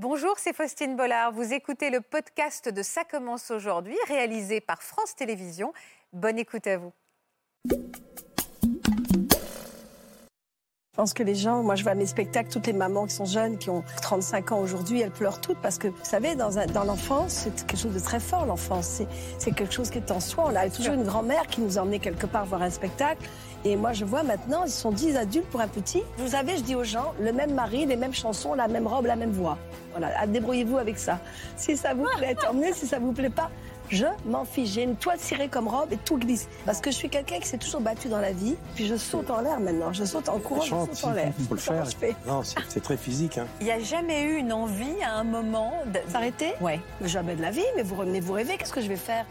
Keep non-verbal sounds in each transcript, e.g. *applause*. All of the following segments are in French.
Bonjour, c'est Faustine Bollard. Vous écoutez le podcast de Ça commence aujourd'hui, réalisé par France Télévisions. Bonne écoute à vous. Je pense que les gens, moi je vois mes spectacles, toutes les mamans qui sont jeunes, qui ont 35 ans aujourd'hui, elles pleurent toutes parce que, vous savez, dans, dans l'enfance, c'est quelque chose de très fort, l'enfance. C'est quelque chose qui est en soi. On a toujours une grand-mère qui nous emmenait quelque part voir un spectacle. Et moi, je vois maintenant, ils sont 10 adultes pour un petit. Vous savez, je dis aux gens, le même mari, les mêmes chansons, la même robe, la même voix. Voilà, débrouillez-vous avec ça. Si ça vous plaît, tant mieux. Si ça vous plaît pas, je m'en fiche. J'ai une toile cirée comme robe et tout glisse. Parce que je suis quelqu'un qui s'est toujours battu dans la vie. Puis je saute en l'air maintenant. Je saute en courant, je saute en l'air. Il faut le faire. *laughs* Non, c'est très physique. Hein. Il n'y a jamais eu une envie à un moment de... s'arrêter? Ouais. Jamais de la vie. Mais vous, mais vous rêvez, qu'est-ce que je vais faire?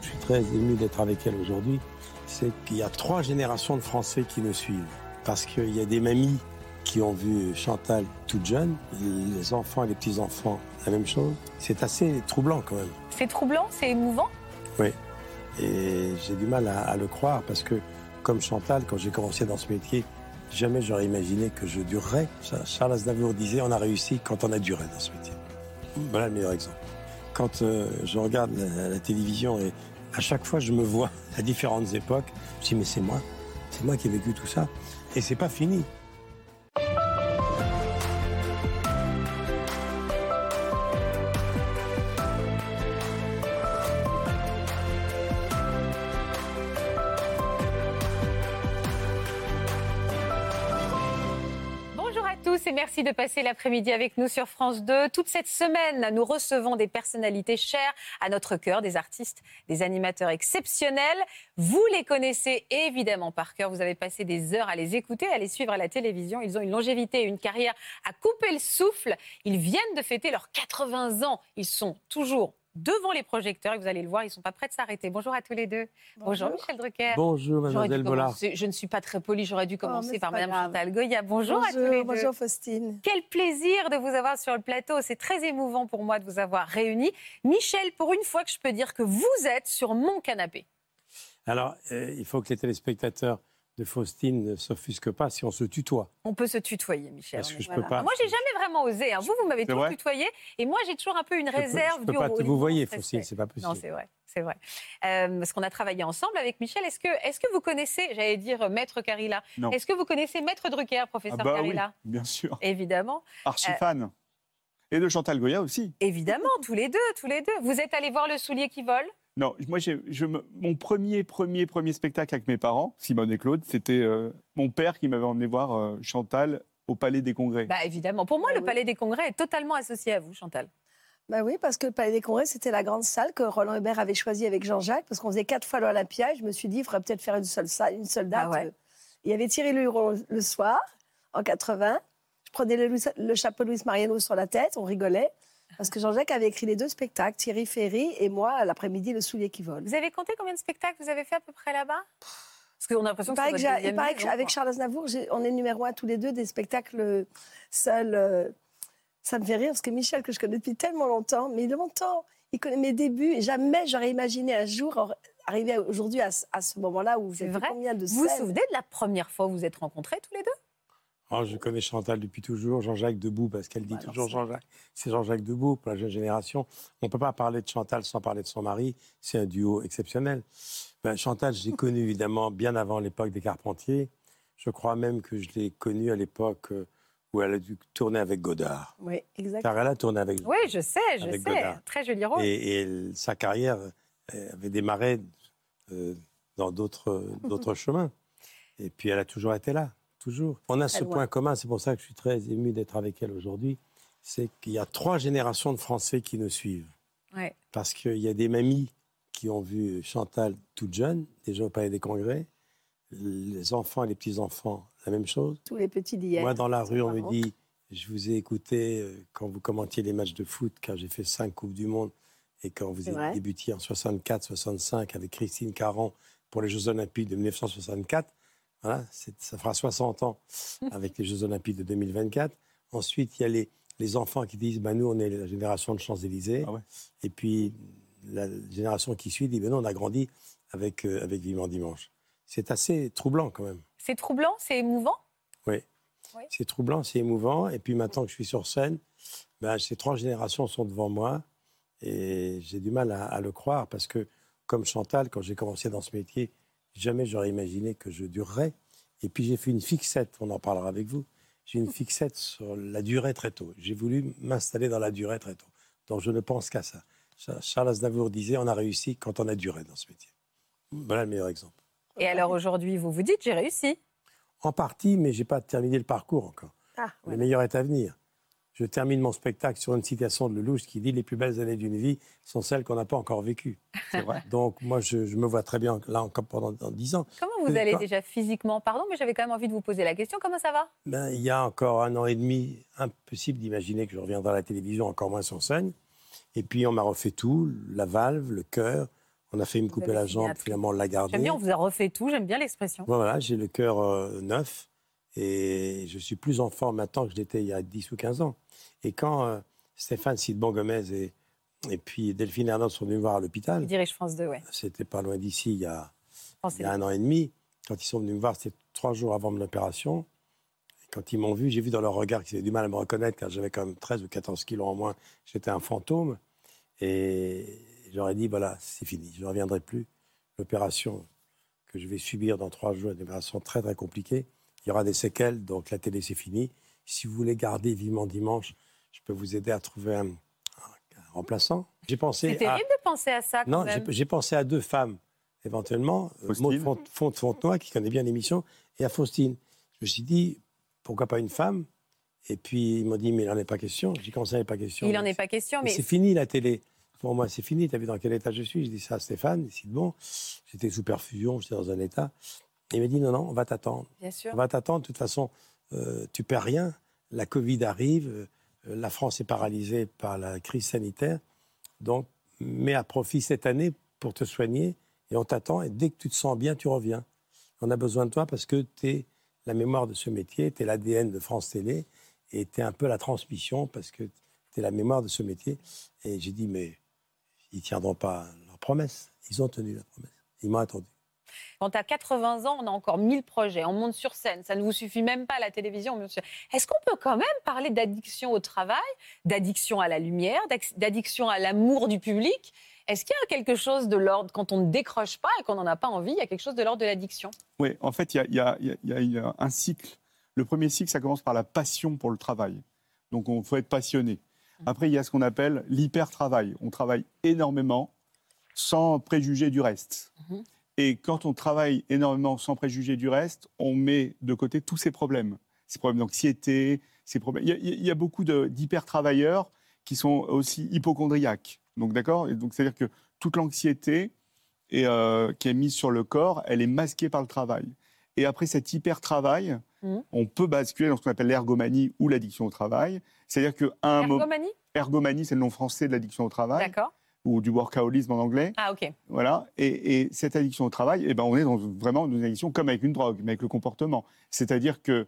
Je suis très ému d'être avec elle aujourd'hui. C'est qu'il y a trois générations de Français qui nous suivent. Parce qu'il y a des mamies qui ont vu Chantal toute jeune, les enfants et les petits-enfants, la même chose. C'est assez troublant quand même. C'est troublant, c'est émouvant Oui. Et j'ai du mal à, le croire parce que, comme Chantal, quand j'ai commencé dans ce métier, jamais j'aurais imaginé que je durerais. Charles Aznavour disait on a réussi quand on a duré dans ce métier. Voilà le meilleur exemple. Quand euh, je regarde la, la, télévision et à chaque fois je me vois *laughs* à différentes époques, je dis mais c'est moi, c'est moi qui ai vécu tout ça. Et c'est pas fini. Merci de passer l'après-midi avec nous sur France 2. Toute cette semaine, nous recevons des personnalités chères à notre cœur, des artistes, des animateurs exceptionnels. Vous les connaissez évidemment par cœur. Vous avez passé des heures à les écouter, à les suivre à la télévision. Ils ont une longévité et une carrière à couper le souffle. Ils viennent de fêter leurs 80 ans. Ils sont toujours devant les projecteurs et vous allez le voir, ils ne sont pas prêts de s'arrêter. Bonjour à tous les deux. Bonjour, Michel Drucker. Bonjour Mademoiselle Bollard. Je ne suis pas très polie, j'aurais dû oh, commencer par Madame Chantal Goya. Bonjour, à tous les deux. Bonjour Faustine. Quel plaisir de vous avoir sur le plateau. C'est très émouvant pour moi de vous avoir réunis. Michel, pour une fois que je peux dire que vous êtes sur mon canapé. Alors, euh, il faut que les téléspectateurs de Faustine ne s'offusque pas si on se tutoie. On peut se tutoyer, Michel. Parce que je peux pas. Moi, j'ai jamais vraiment osé. Hein. Vous, vous m'avez toujours tutoyé, et moi, j'ai toujours un peu une réserve. je peux pas vous voyez, Faustine, c'est pas possible. Non, c'est vrai, c'est vrai. Euh, parce qu'on a travaillé ensemble avec Michel. Est-ce que, est-ce que vous connaissez, j'allais dire Maître Carilla, est-ce que vous connaissez Maître Drucker, professeur ah bah Carilla? oui, Bien sûr. Évidemment. Archi fan. Et de Chantal Goya aussi. Évidemment, tous les deux, tous les deux. Vous êtes allé voir le soulier qui vole? Non, moi, je mon premier, premier, premier spectacle avec mes parents, Simone et Claude, c'était euh, mon père qui m'avait emmené voir euh, Chantal au Palais des Congrès. Bah, évidemment. Pour moi, bah le Palais des Congrès est totalement associé à vous, Chantal. Bah oui, parce que le Palais des Congrès, c'était la grande salle que Roland Hubert avait choisie avec Jean-Jacques, parce qu'on faisait quatre fois l'Olympia, et je me suis dit, il faudrait peut-être faire une seule, salle, une seule date. Ah il y avait Thierry Luron le soir, en 80. Je prenais le, le chapeau Louis Mariano sur la tête, on rigolait. Parce que Jean-Jacques avait écrit les deux spectacles, Thierry Ferry et moi, l'après-midi, Le soulier qui vole. Vous avez compté combien de spectacles vous avez fait à peu près là-bas? Parce qu'on a l'impression que c'est Il paraît qu'avec Charles Aznavour, on est numéro un tous les deux des spectacles euh, seuls. Euh, ça me fait rire parce que Michel, que je connais depuis tellement longtemps, mais longtemps, il connaît mes débuts et jamais j'aurais imaginé un jour arriver aujourd'hui à, ce moment-là où j'ai combien de Vous vous souvenez de la première fois où vous êtes rencontrés tous les deux? Oh, je connais Chantal depuis toujours, Jean-Jacques Debout, parce qu'elle dit toujours Jean-Jacques. C'est Jean-Jacques Debout pour la jeune génération. On ne peut pas parler de Chantal sans parler de son mari. C'est un duo exceptionnel. Ben, Chantal, je l'ai *laughs* connue évidemment bien avant l'époque des Carpentiers. Je crois même que je l'ai connue à l'époque euh, où elle a dû tourner avec Godard. Oui, exactement. Car elle a tourné avec Oui, je sais, je sais. Très joli rôle. Et, sa carrière euh, avait démarré euh, dans d'autres *laughs* chemins. Et puis elle a toujours été là. On a ce point commun, c'est pour ça que je suis très ému d'être avec elle aujourd'hui, c'est qu'il y a trois générations de Français qui nous suivent. Parce qu'il y a des mamies qui ont vu Chantal toute jeune, déjà au Palais des Congrès, les enfants et les petits-enfants, la même chose. Tous les petits d'hier. Moi, dans la rue, on me dit, je vous ai écouté euh, quand vous commentiez les matchs de foot, car j'ai fait cinq Coupes du Monde, et quand vous avez débuté en 64-65 avec Christine Caron pour les Jeux Olympiques de 1964. Voilà, ça fera 60 ans *laughs* avec les Jeux Olympiques de 2024. Ensuite, il y a les, les enfants qui disent bah, Nous, on est la génération de Champs-Élysées. Ah Et puis, la génération qui suit dit ben Non, on a grandi avec, euh, avec Vivement Dimanche. C'est assez troublant quand même. C'est troublant C'est émouvant? Oui. C'est troublant, c'est émouvant. Et puis maintenant que je suis sur scène, ben, ces trois générations sont devant moi. Et j'ai du mal à, le croire parce que, comme Chantal, quand j'ai commencé dans ce métier, jamais j'aurais imaginé que je durerais. Et puis j'ai fait une fixette, on en parlera avec vous. J'ai une fixette sur la durée très tôt. J'ai voulu m'installer dans la durée très tôt. Donc je ne pense qu'à ça. Charles Aznavour disait on a réussi quand on a duré dans ce métier. Voilà le meilleur exemple. Et alors aujourd'hui, vous vous dites j'ai réussi En partie, mais je n'ai pas terminé le parcours encore. Ah, le meilleur est à venir. Je termine mon spectacle sur une citation de Lelouch qui dit Les plus belles années d'une vie sont celles qu'on n'a pas encore vécues. C'est vrai. *laughs* Donc, moi, je, me vois très bien là encore pendant dix ans. Comment vous allez déjà physiquement? Pardon, mais j'avais quand même envie de vous poser la question. Comment ça va? Ben, Il y a encore un an et demi, impossible d'imaginer que je reviendrai à la télévision, encore moins sur scène. Et puis, on m'a refait tout la valve, le cœur. On a fait me couper la jambe, finalement, on l'a gardé. J'aime bien, on vous a refait tout, j'aime bien l'expression. Voilà, j'ai le cœur euh, neuf et je suis plus en forme maintenant que je l'étais il y a 10 ou 15 ans. Et quand euh, Stéphane Sidbon Gomez et, et puis Delphine Hernandez sont venus me voir à l'hôpital. France 2, oui. C'était pas loin d'ici, il, y a, il y a un an et demi. Quand ils sont venus me voir, c'était trois jours avant mon opération. quand ils m'ont vu, j'ai vu dans leur regard qu'ils avaient du mal à me reconnaître, car j'avais quand même 13 ou 14 kilos en moins. J'étais un fantôme. Et j'aurais dit, voilà, c'est fini, je ne reviendrai plus. L'opération que je vais subir dans trois jours est une opération très, très compliquée. Il y aura des séquelles, donc la télé, c'est fini. Si vous voulez garder vivement dimanche, je peux vous aider à trouver un, remplaçant. J'ai pensé. C'est terrible de penser à ça. Quand non, j'ai pensé à deux femmes, éventuellement. Euh, Maud Font, Fontenoy, qui connaît bien l'émission, et à Faustine. Je me suis dit, pourquoi pas une femme? Et puis, ils m'ont dit, mais il n'en est pas question. J'ai commencé, il n'en est pas question? Il n'en est pas question, mais. C'est fini la télé. Pour moi, c'est fini. Tu as vu dans quel état je suis? Je dis ça à Stéphane, c'est bon. J'étais sous perfusion, j'étais dans un état. Il m'a dit, non, non, on va t'attendre. Bien sûr. On va t'attendre. De toute façon, euh, tu perds rien. La Covid arrive. Euh, la France est paralysée par la crise sanitaire. Donc, mets à profit cette année pour te soigner et on t'attend. Et dès que tu te sens bien, tu reviens. On a besoin de toi parce que tu es la mémoire de ce métier, tu es l'ADN de France Télé et tu es un peu la transmission parce que tu es la mémoire de ce métier. Et j'ai dit, mais ils ne tiendront pas leur promesse. Ils ont tenu la promesse. Ils m'ont attendu. Quand à 80 ans, on a encore 1000 projets, on monte sur scène, ça ne vous suffit même pas à la télévision. Est-ce qu'on peut quand même parler d'addiction au travail, d'addiction à la lumière, d'addiction à l'amour du public? Est-ce qu'il y a quelque chose de l'ordre, quand on ne décroche pas et qu'on n'en a pas envie, il y a quelque chose de l'ordre de l'addiction? Oui, en fait, il y, a, un cycle. Le premier cycle, ça commence par la passion pour le travail. Donc, il faut être passionné. Mmh. Après, il y a ce qu'on appelle l'hyper-travail. On travaille énormément sans préjuger du reste. Mmh. Et quand on travaille énormément sans préjuger du reste, on met de côté tous ces problèmes. Ces problèmes d'anxiété, ces problèmes. Il y, a, beaucoup d'hyper-travailleurs qui sont aussi hypochondriaques. Donc, d'accord? Donc, c'est-à-dire que toute l'anxiété euh, qui est mise sur le corps, elle est masquée par le travail. Et après cet hyper-travail, mmh. on peut basculer dans ce qu'on appelle l'ergomanie ou l'addiction au travail. C'est-à-dire qu'à un moment. Ergomanie? Ergomanie, c'est le nom français de l'addiction au travail. D'accord ou du workaholisme en anglais. Ah, ok. Voilà. Et, cette addiction au travail, eh ben, on est dans, vraiment dans une addiction comme avec une drogue, mais avec le comportement. C'est-à-dire que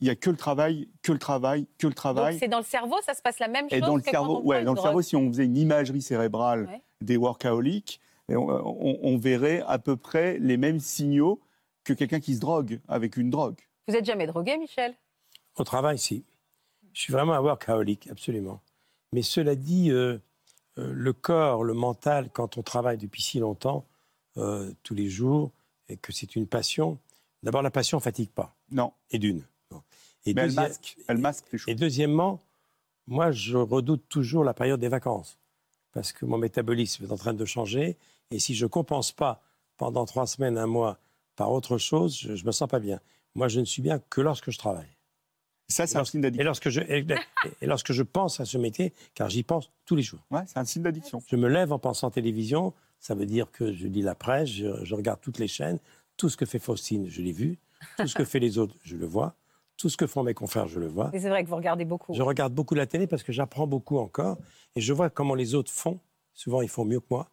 il n'y a que le travail, que le travail, que le travail. c'est dans le cerveau, ça se passe la même chose. Et dans le cerveau, ouais, dans le cerveau, si on faisait une imagerie cérébrale des workaholiques, on, on, on, verrait à peu près les mêmes signaux que quelqu'un qui se drogue avec une drogue. Vous êtes jamais drogué, Michel? Au travail, si. Je suis vraiment un workaholic, absolument. Mais cela dit, euh, le corps, le mental, quand on travaille depuis si longtemps, euh, tous les jours, et que c'est une passion, d'abord, la passion ne fatigue pas. Non. Et d'une. Et Mais elle masque, elle masque les choses. Et deuxièmement, moi, je redoute toujours la période des vacances. Parce que mon métabolisme est en train de changer. Et si je ne compense pas pendant trois semaines, un mois, par autre chose, je ne me sens pas bien. Moi, je ne suis bien que lorsque je travaille. Ça, c'est un signe d'addiction. Et lorsque, je, et, lorsque je pense à ce métier, car j'y pense tous les jours. Ouais, c'est un signe d'addiction. Je me lève en pensant télévision, ça veut dire que je lis la presse, je, regarde toutes les chaînes, tout ce que fait Faustine, je l'ai vu, tout ce que fait les autres, je le vois, tout ce que font mes confrères, je le vois. Et c'est vrai que vous regardez beaucoup. Je regarde beaucoup la télé parce que j'apprends beaucoup encore, et je vois comment les autres font. Souvent, ils font mieux que moi.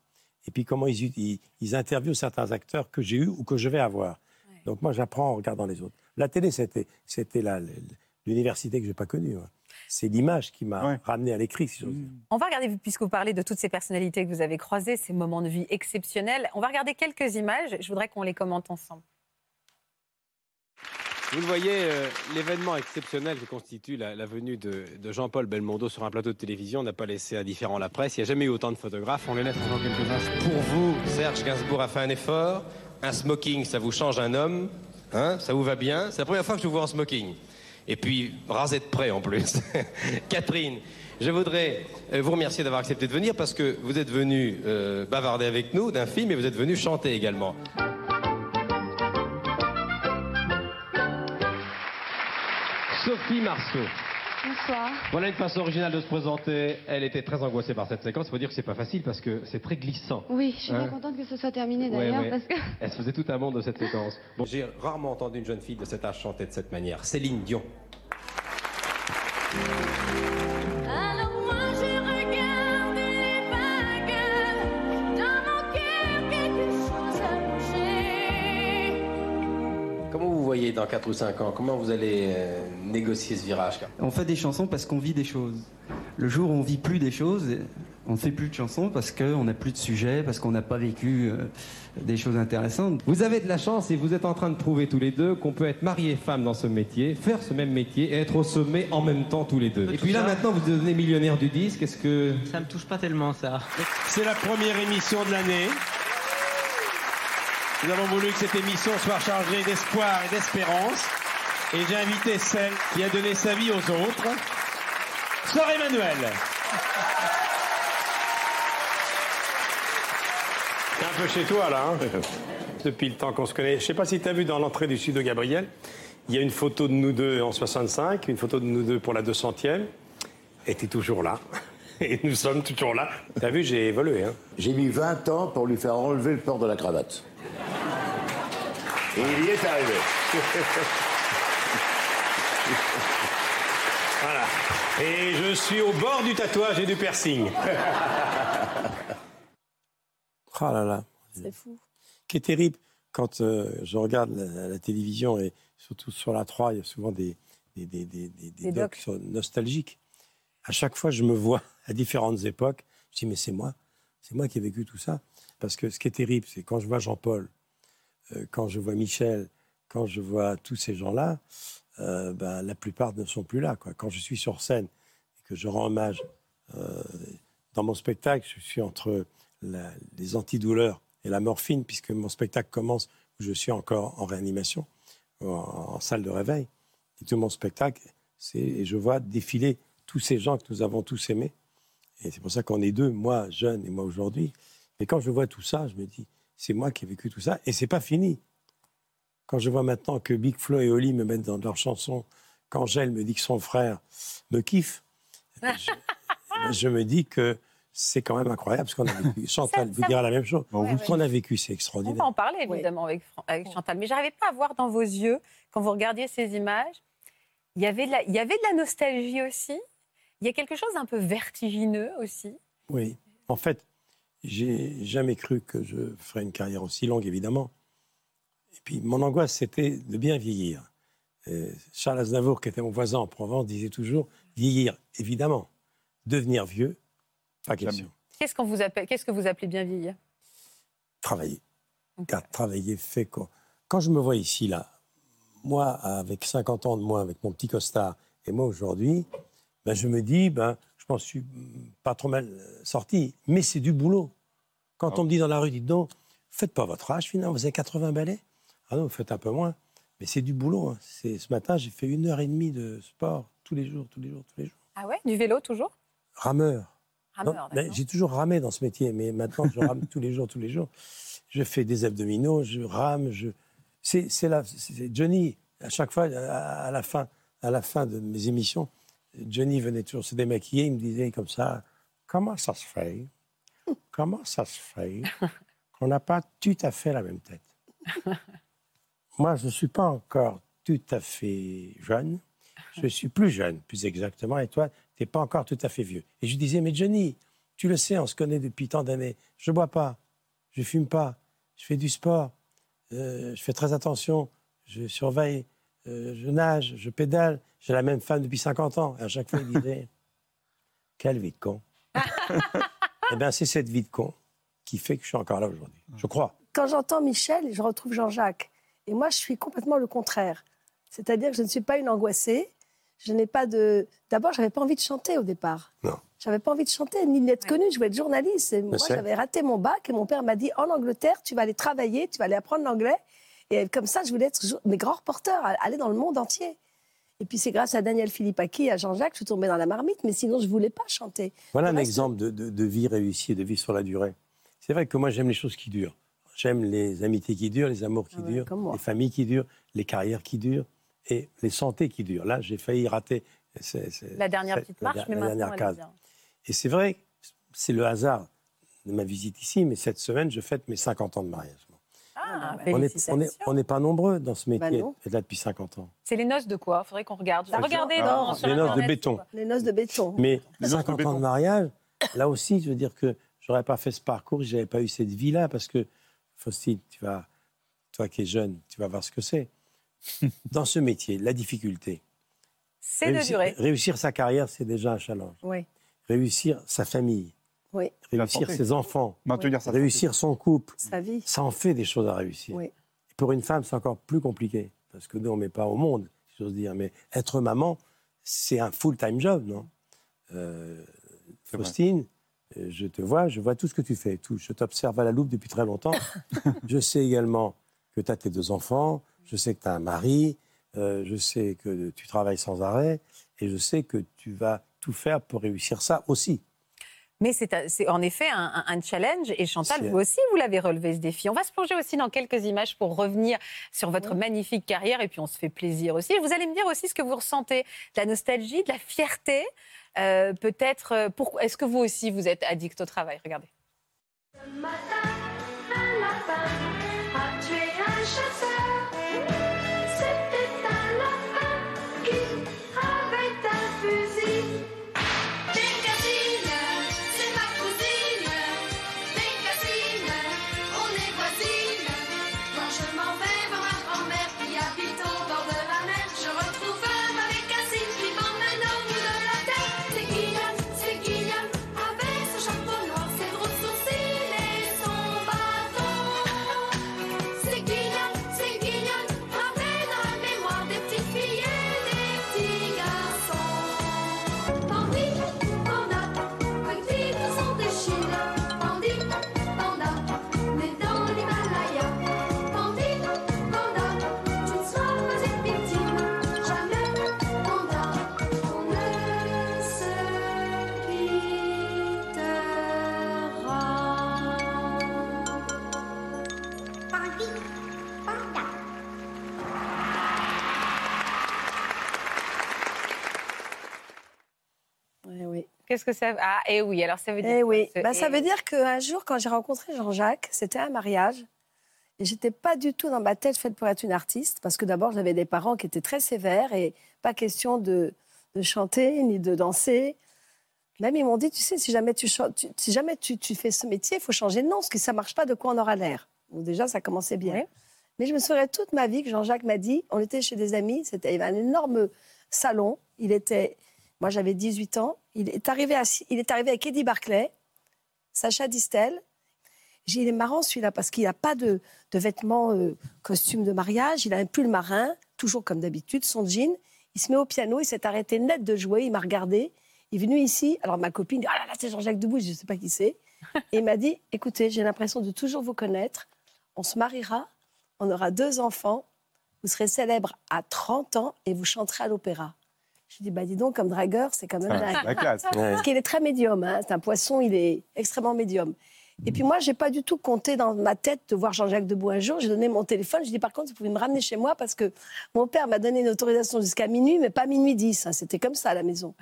Et puis comment ils, ils, interviewent certains acteurs que j'ai eus ou que je vais avoir. Donc moi, j'apprends en regardant les autres. La télé, c'était, c'était la, l'université que je n'ai pas connue. C'est l'image qui m'a ramené à l'écrit, si j'ose dire. On va regarder, puisque vous parlez de toutes ces personnalités que vous avez croisées, ces moments de vie exceptionnels, on va regarder quelques images. Je voudrais qu'on les commente ensemble. Vous le voyez, euh, l'événement exceptionnel que constitue la, venue de, Jean-Paul Belmondo sur un plateau de télévision n'a pas laissé indifférent la presse. Il n'y a jamais eu autant de photographes. On les laisse pendant quelques instants. Pour vous, Serge Gainsbourg a fait un effort. Un smoking, ça vous change un homme. Hein? Ça vous va bien? C'est la première fois que je vous vois en smoking. Et puis, rasé de près en plus. *laughs* Catherine, je voudrais euh, vous remercier d'avoir accepté de venir parce que vous êtes venu euh, bavarder avec nous d'un film et vous êtes venu chanter également. Sophie Marceau. Bonsoir. Voilà une façon originale de se présenter. Elle était très angoissée par cette séquence. Il faut dire que c'est pas facile parce que c'est très glissant. Oui, je suis bien hein contente que ce soit terminé d'ailleurs. Parce que... *laughs* Elle se faisait tout un monde de cette séquence. Bon, J'ai rarement entendu une jeune fille de cet âge chanter de cette manière. Céline Dion. Voyez dans 4 ou 5 ans? Comment vous allez euh, négocier ce virage On fait des chansons parce qu'on vit des choses. Le jour où on vit plus des choses, on ne fait plus de chansons parce qu'on n'a plus de sujets, parce qu'on n'a pas vécu euh, des choses intéressantes. Vous avez de la chance et vous êtes en train de prouver tous les deux qu'on peut être marié et femme dans ce métier, faire ce même métier et être au sommet en même temps tous les deux. Et puis là maintenant vous devenez millionnaire du disque, est-ce que... Ça me touche pas tellement ça. C'est la première émission de l'année. Nous avons voulu que cette émission soit chargée d'espoir et d'espérance. Et j'ai invité celle qui a donné sa vie aux autres, Sœur Emmanuel. C'est un peu chez toi, là. Hein. *laughs* Depuis le temps qu'on se connaît. Je ne sais pas si tu as vu dans l'entrée du studio Gabriel, il y a une photo de nous deux en 65, une photo de nous deux pour la 200e. Et tu es toujours là. *laughs* Et nous sommes toujours là. Tu as vu, j'ai évolué. Hein. J'ai mis 20 ans pour lui faire enlever le port de la cravate. Et il y est arrivé. *laughs* voilà. Et je suis au bord du tatouage et du piercing. *laughs* oh là là. C'est fou. Ce qui est terrible, quand euh, je regarde la, télévision et surtout sur la 3, il y a souvent des, des, des, des, docs, nostalgiques. À chaque fois, je me vois à différentes époques. Je dis, mais c'est moi. C'est moi qui ai vécu tout ça. Parce que ce qui est terrible, c'est quand je vois Jean-Paul, euh, quand je vois Michel, quand je vois tous ces gens-là, euh, ben, la plupart ne sont plus là. Quand je suis sur scène et que je rends hommage euh, dans mon spectacle, je suis entre les antidouleurs et la morphine, puisque mon spectacle commence où je suis encore en réanimation, en, salle de réveil. Et tout mon spectacle, c'est, et je vois défiler tous ces gens que nous avons tous aimés. Et c'est pour ça qu'on est deux, moi jeune et moi aujourd'hui. Et quand je vois tout ça, je me dis, c'est moi qui ai vécu tout ça et c'est pas fini. Quand je vois maintenant que Big Flo et Oli me mettent dans leurs chansons, qu'Angèle me dit que son frère me kiffe, *laughs* je, me dis que c'est quand même incroyable ce qu'on a vécu. Chantal vous dira la même chose. Ce qu'on a vécu, c'est extraordinaire. On va en parler évidemment avec, avec, Chantal, mais j'arrivais pas à voir dans vos yeux, quand vous regardiez ces images, il y avait de la, il y avait de la nostalgie aussi? Il y a quelque chose d'un peu vertigineux aussi. Oui, en fait, j'ai jamais cru que je ferais une carrière aussi longue, évidemment. Et puis, mon angoisse, c'était de bien vieillir. Charles Aznavour, qui était mon voisin en Provence, disait toujours vieillir, évidemment. Devenir vieux, pas question. Qu'est-ce, qu'on vous appelle, qu'est-ce que vous appelez bien vieillir? Travailler. Car travailler fait quoi? Quand je me vois ici, là, moi, avec 50 ans de moins, avec mon petit costard, et moi aujourd'hui, ben, je me dis, ben, m'en suis pas trop mal sorti, mais c'est du boulot. Quand on me dit dans la rue, dites donc, faites pas votre âge finalement, vous avez 80 balais Ah non, vous faites un peu moins. Mais c'est du boulot. Hein. C'est, ce matin, j'ai fait une heure et demie de sport tous les jours, tous les jours, tous les jours. Ah ouais? Du vélo toujours? Rameur. Rameur, J'ai toujours ramé dans ce métier, mais maintenant, je rame *laughs* tous les jours, tous les jours. Je fais des abdominaux, je rame, je... C'est, c'est, c'est Johnny, à chaque fois, à la fin, à la fin de mes émissions, Johnny venait toujours se démaquiller, il me disait comme ça Comment ça se fait? *laughs* Comment ça se fait qu'on n'a pas tout à fait la même tête? *laughs* Moi, je ne suis pas encore tout à fait jeune. Je *laughs* suis plus jeune, plus exactement. Et toi, tu n'es pas encore tout à fait vieux. Et je disais Mais Johnny, tu le sais, on se connaît depuis tant d'années. Je ne bois pas, je ne fume pas, je fais du sport, euh, je fais très attention, je surveille euh, je nage, je pédale. J'ai la même femme depuis 50 ans. Et à chaque fois, il disait Quelle vie de con *laughs* Eh bien, c'est cette vie de con qui fait que je suis encore là aujourd'hui. Je crois. Quand j'entends Michel, je retrouve Jean-Jacques. Et moi, je suis complètement le contraire. C'est-à-dire que je ne suis pas une angoissée. Je n'ai pas de. D'abord, j'avais pas envie de chanter au départ. Non. J'avais pas envie de chanter ni d'être connue. Je voulais être journaliste. Et moi, j'avais raté mon bac et mon père m'a dit en Angleterre, tu vas aller travailler, tu vas aller apprendre l'anglais. Et comme ça, je voulais être mes grands reporters, aller dans le monde entier. Et puis c'est grâce à Daniel Philippaki et à Jean-Jacques que je suis tombée dans la marmite, mais sinon je ne voulais pas chanter. Voilà un exemple de, de, vie réussie, de vie sur la durée. C'est vrai que moi j'aime les choses qui durent. J'aime les amitiés qui durent, les amours qui ah durent, les familles qui durent, les carrières qui durent et les santé qui durent. Là, j'ai failli rater. la dernière petite marche, mais la dernière case. Et c'est vrai, c'est le hasard de ma visite ici, mais cette semaine, je fête mes 50 ans de mariage. Ah, on n'est pas nombreux dans ce métier, bah là depuis 50 ans. C'est les noces de quoi? Il faudrait qu'on regarde. Regardez dans, Les noces de béton. Les noces de béton. Mais 50 ans de mariage, là aussi, je veux dire que j'aurais pas fait ce parcours si j'avais pas eu cette vie-là, parce que, Faustine, tu vas, toi qui es jeune, tu vas voir ce que c'est. *laughs* dans ce métier, la difficulté. C'est de durer. Réussir sa carrière, c'est déjà un challenge. Oui. Réussir sa famille. Oui. Réussir ses enfants. Maintenir réussir son couple. Sa vie. Ça en fait des choses à réussir. Oui. pour une femme, c'est encore plus compliqué. Parce que nous, on ne met pas au monde, si j'ose dire. Mais être maman, c'est un full-time job, non? Euh, Faustine, euh, je te vois, je vois tout ce que tu fais. Tout. Je t'observe à la loupe depuis très longtemps. *laughs* je sais également que tu as tes deux enfants. Je sais que tu as un mari. Euh, je sais que tu travailles sans arrêt. Et je sais que tu vas tout faire pour réussir ça aussi. Mais c'est en effet un, challenge. Et Chantal, vous aussi, vous l'avez relevé ce défi. On va se plonger aussi dans quelques images pour revenir sur votre magnifique carrière. Et puis on se fait plaisir aussi. vous allez me dire aussi ce que vous ressentez. De la nostalgie, de la fierté. Euh, peut-être. Euh, est-ce que vous aussi, vous êtes addict au travail? Regardez. matin, Qu'est-ce que ça Ah, et eh oui, alors ça veut dire. Eh oui, bah, ça veut dire qu'un jour, quand j'ai rencontré Jean-Jacques, c'était un mariage. Et j'étais pas du tout dans ma tête faite pour être une artiste, parce que d'abord, j'avais des parents qui étaient très sévères et pas question de, de chanter ni de danser. Même ils m'ont dit, tu sais, si jamais tu, si jamais tu, tu fais ce métier, il faut changer de nom, parce que ça marche pas, de quoi on aura l'air. Donc déjà, ça commençait bien. Mais je me souviens toute ma vie que Jean-Jacques m'a dit, on était chez des amis, c'était, il y avait un énorme salon, il était, moi j'avais 18 ans, il est arrivé, avec Eddie Barclay, Sacha Distel. J'ai il est marrant celui-là parce qu'il n'a pas de, vêtements, euh, costume de mariage. Il a un pull marin, toujours comme d'habitude, son jean. Il se met au piano, il s'est arrêté net de jouer, il m'a regardé. Il est venu ici. Alors ma copine dit Ah là là, c'est Jean-Jacques Debout, je ne sais pas qui c'est. Et il m'a dit Écoutez, j'ai l'impression de toujours vous connaître. On se mariera, on aura deux enfants, vous serez célèbre à 30 ans et vous chanterez à l'opéra. Je dis, bah dis donc, comme dragueur, c'est quand même La classe. *laughs* Parce qu'il est très médium. Hein. C'est un poisson, il est extrêmement médium. Et puis moi, j'ai pas du tout compté dans ma tête de voir Jean-Jacques Debout un jour. J'ai donné mon téléphone. Je dis par contre, vous pouvez me ramener chez moi parce que mon père m'a donné une autorisation jusqu'à minuit, mais pas minuit 10. Hein. C'était comme ça à la maison.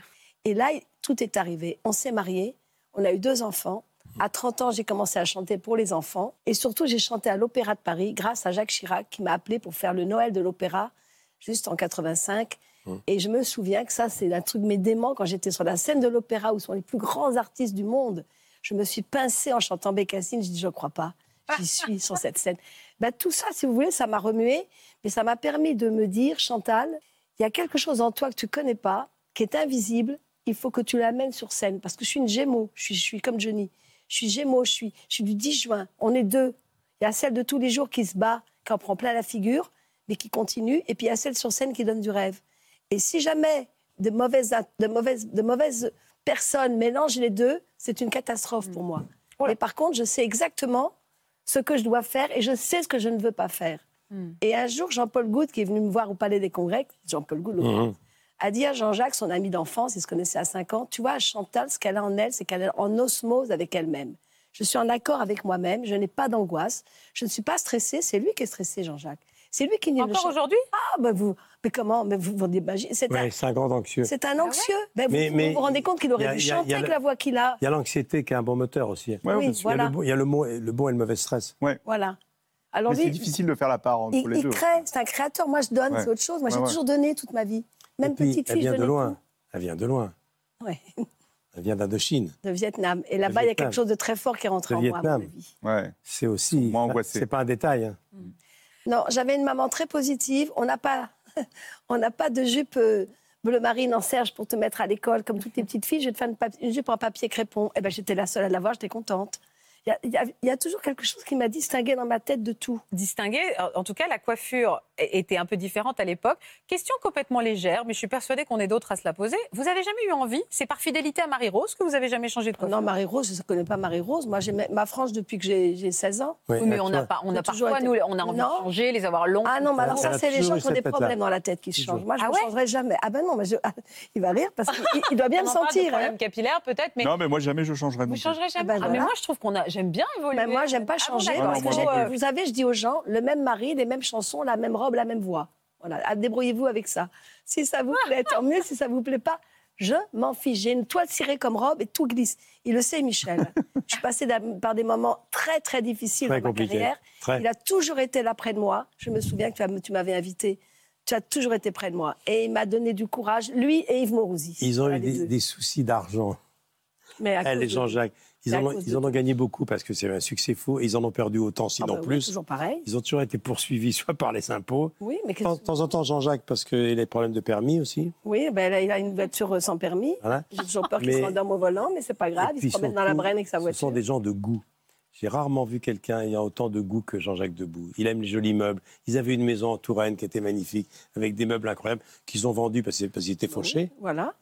Et là, tout est arrivé. On s'est mariés. On a eu deux enfants. À 30 ans, j'ai commencé à chanter pour les enfants. Et surtout, j'ai chanté à l'Opéra de Paris grâce à Jacques Chirac qui m'a appelé pour faire le Noël de l'Opéra juste en 85. Hum. Et je me souviens que ça, c'est un truc mais dément quand j'étais sur la scène de l'opéra où sont les plus grands artistes du monde. Je me suis pincée en chantant Bécassine. Je dis, je crois pas. J'y *laughs* suis sur cette scène. Ben, tout ça, si vous voulez, ça m'a remué, mais ça m'a permis de me dire, Chantal, il y a quelque chose en toi que tu connais pas, qui est invisible. Il faut que tu l'amènes sur scène. Parce que je suis une Gémeaux. Je suis, je suis comme Johnny. Je suis Gémeaux. Je suis, je suis du 10 juin. On est deux. Il y a celle de tous les jours qui se bat, qui en prend plein la figure. mais qui continuent. Et puis il y a celles sur scène qui donnent du rêve. Et si jamais de mauvaises, de mauvaises, de mauvaises personnes mélangent les deux, c'est une catastrophe pour moi. Mais par contre, je sais exactement ce que je dois faire et je sais ce que je ne veux pas faire. Hmm. Et un jour, Jean-Paul Goud, qui est venu me voir au Palais des Congrès, Jean-Paul Goud, mmh. a dit à Jean-Jacques, son ami d'enfance, il se connaissait à 5 ans, tu vois, Chantal, ce qu'elle a en elle, c'est qu'elle est en osmose avec elle-même. Je suis en accord avec moi-même, je n'ai pas d'angoisse, je ne suis pas stressée, c'est lui qui est stressé, Jean-Jacques. C'est lui qui n'y Encore aujourd'hui? Ah, ben vous, mais comment Mais vous vous imaginez C'est un, un, grand anxieux. C'est un anxieux. Ben mais, vous, vous, rendez compte qu'il aurait dû chanter avec la voix qu'il a. Il y a l'anxiété qui est un bon moteur aussi. oui, voilà. Il y a le, bon, le bon et le mauvais stress. Ouais. Voilà. Alors c'est difficile de faire la part entre il, les deux. Il crée, c'est un créateur. Moi, je donne, c'est autre chose. Moi, j'ai toujours donné toute ma vie. Même petite fille, elle vient de loin. Elle vient de loin. Ouais. Elle vient d'Indochine. De Vietnam. Et là-bas, il y a quelque chose de très fort qui est rentré en moi, à mon avis. Ouais. C'est aussi. C'est pas un détail. Hein. Mm. Non, j'avais une maman très positive. On n'a pas, *laughs* on n'a pas de jupe euh, bleu marine en serge pour te mettre à l'école comme toutes les petites filles. Je vais te faire une, jupe en papier crépon. Eh ben, j'étais la seule à l'avoir. J'étais contente. Il y, a toujours quelque chose qui m'a distingué dans ma tête de tout. Distingué, en tout cas, la coiffure était un peu différente à l'époque. Question complètement légère, mais je suis persuadée qu'on est d'autres à se la poser. Vous avez jamais eu envie C'est par fidélité à Marie-Rose que vous avez jamais changé de coiffure Non, Marie-Rose, je ne connais pas Marie-Rose. Moi, j'ai ma frange depuis que j'ai 16 ans. Oui, mais on a, pas, on a parfois, nous, on a envie de changer, les avoir longs. Ah non, mais alors ça, c'est les gens qui ont des problèmes dans la tête qui se changent. Moi, je ne ah changerai jamais. Ah ben non, mais il va rire parce qu'il doit bien me sentir. problème hein. capillaire, peut-être. Mais... Non, mais moi, jamais je changerai. Vous changerez jamais. Ah ben mais moi, je trouve qu'on a. J'aime bien évoluer. Ben moi, j'aime pas ah changer. parce que vous savez, je dis aux gens, le même mari, les mêmes chansons, la même robe, la même voix. Voilà, débrouillez-vous avec ça. Si ça vous plaît, tant mieux. Si ça vous plaît pas, je m'en fiche. J'ai une toile cirée comme robe et tout glisse. Il le sait, Michel. je suis passée par des moments très, très difficiles dans ma carrière. Il a toujours été là près de moi. Je me souviens que tu m'avais invité. Tu as toujours été près de moi. Et il m'a donné du courage, lui et Yves Mourouzi. Ils ont eu des, soucis d'argent. Mais Elle et Jean-Jacques. Ils en, ont, ils en ont gagné beaucoup parce que c'est un succès fou et ils en ont perdu autant, sinon ah bah plus. toujours pareil. Ils ont toujours été poursuivis *laughs* soit par les impôts. Oui, mais de temps en temps, Jean-Jacques, parce qu'il a des problèmes de permis aussi. Oui, ben là, il a une voiture sans permis. J'ai toujours peur qu'il se rendorme au volant, mais c'est pas grave. Il se promène dans la Brenne avec sa voiture. Ce sont des gens de goût. J'ai rarement vu quelqu'un ayant autant de goût que Jean-Jacques Debout. Il aime les jolis meubles. Ils avaient une maison en Touraine qui était magnifique, avec des meubles incroyables, qu'ils ont vendus parce, qu'ils étaient fauchés. voilà.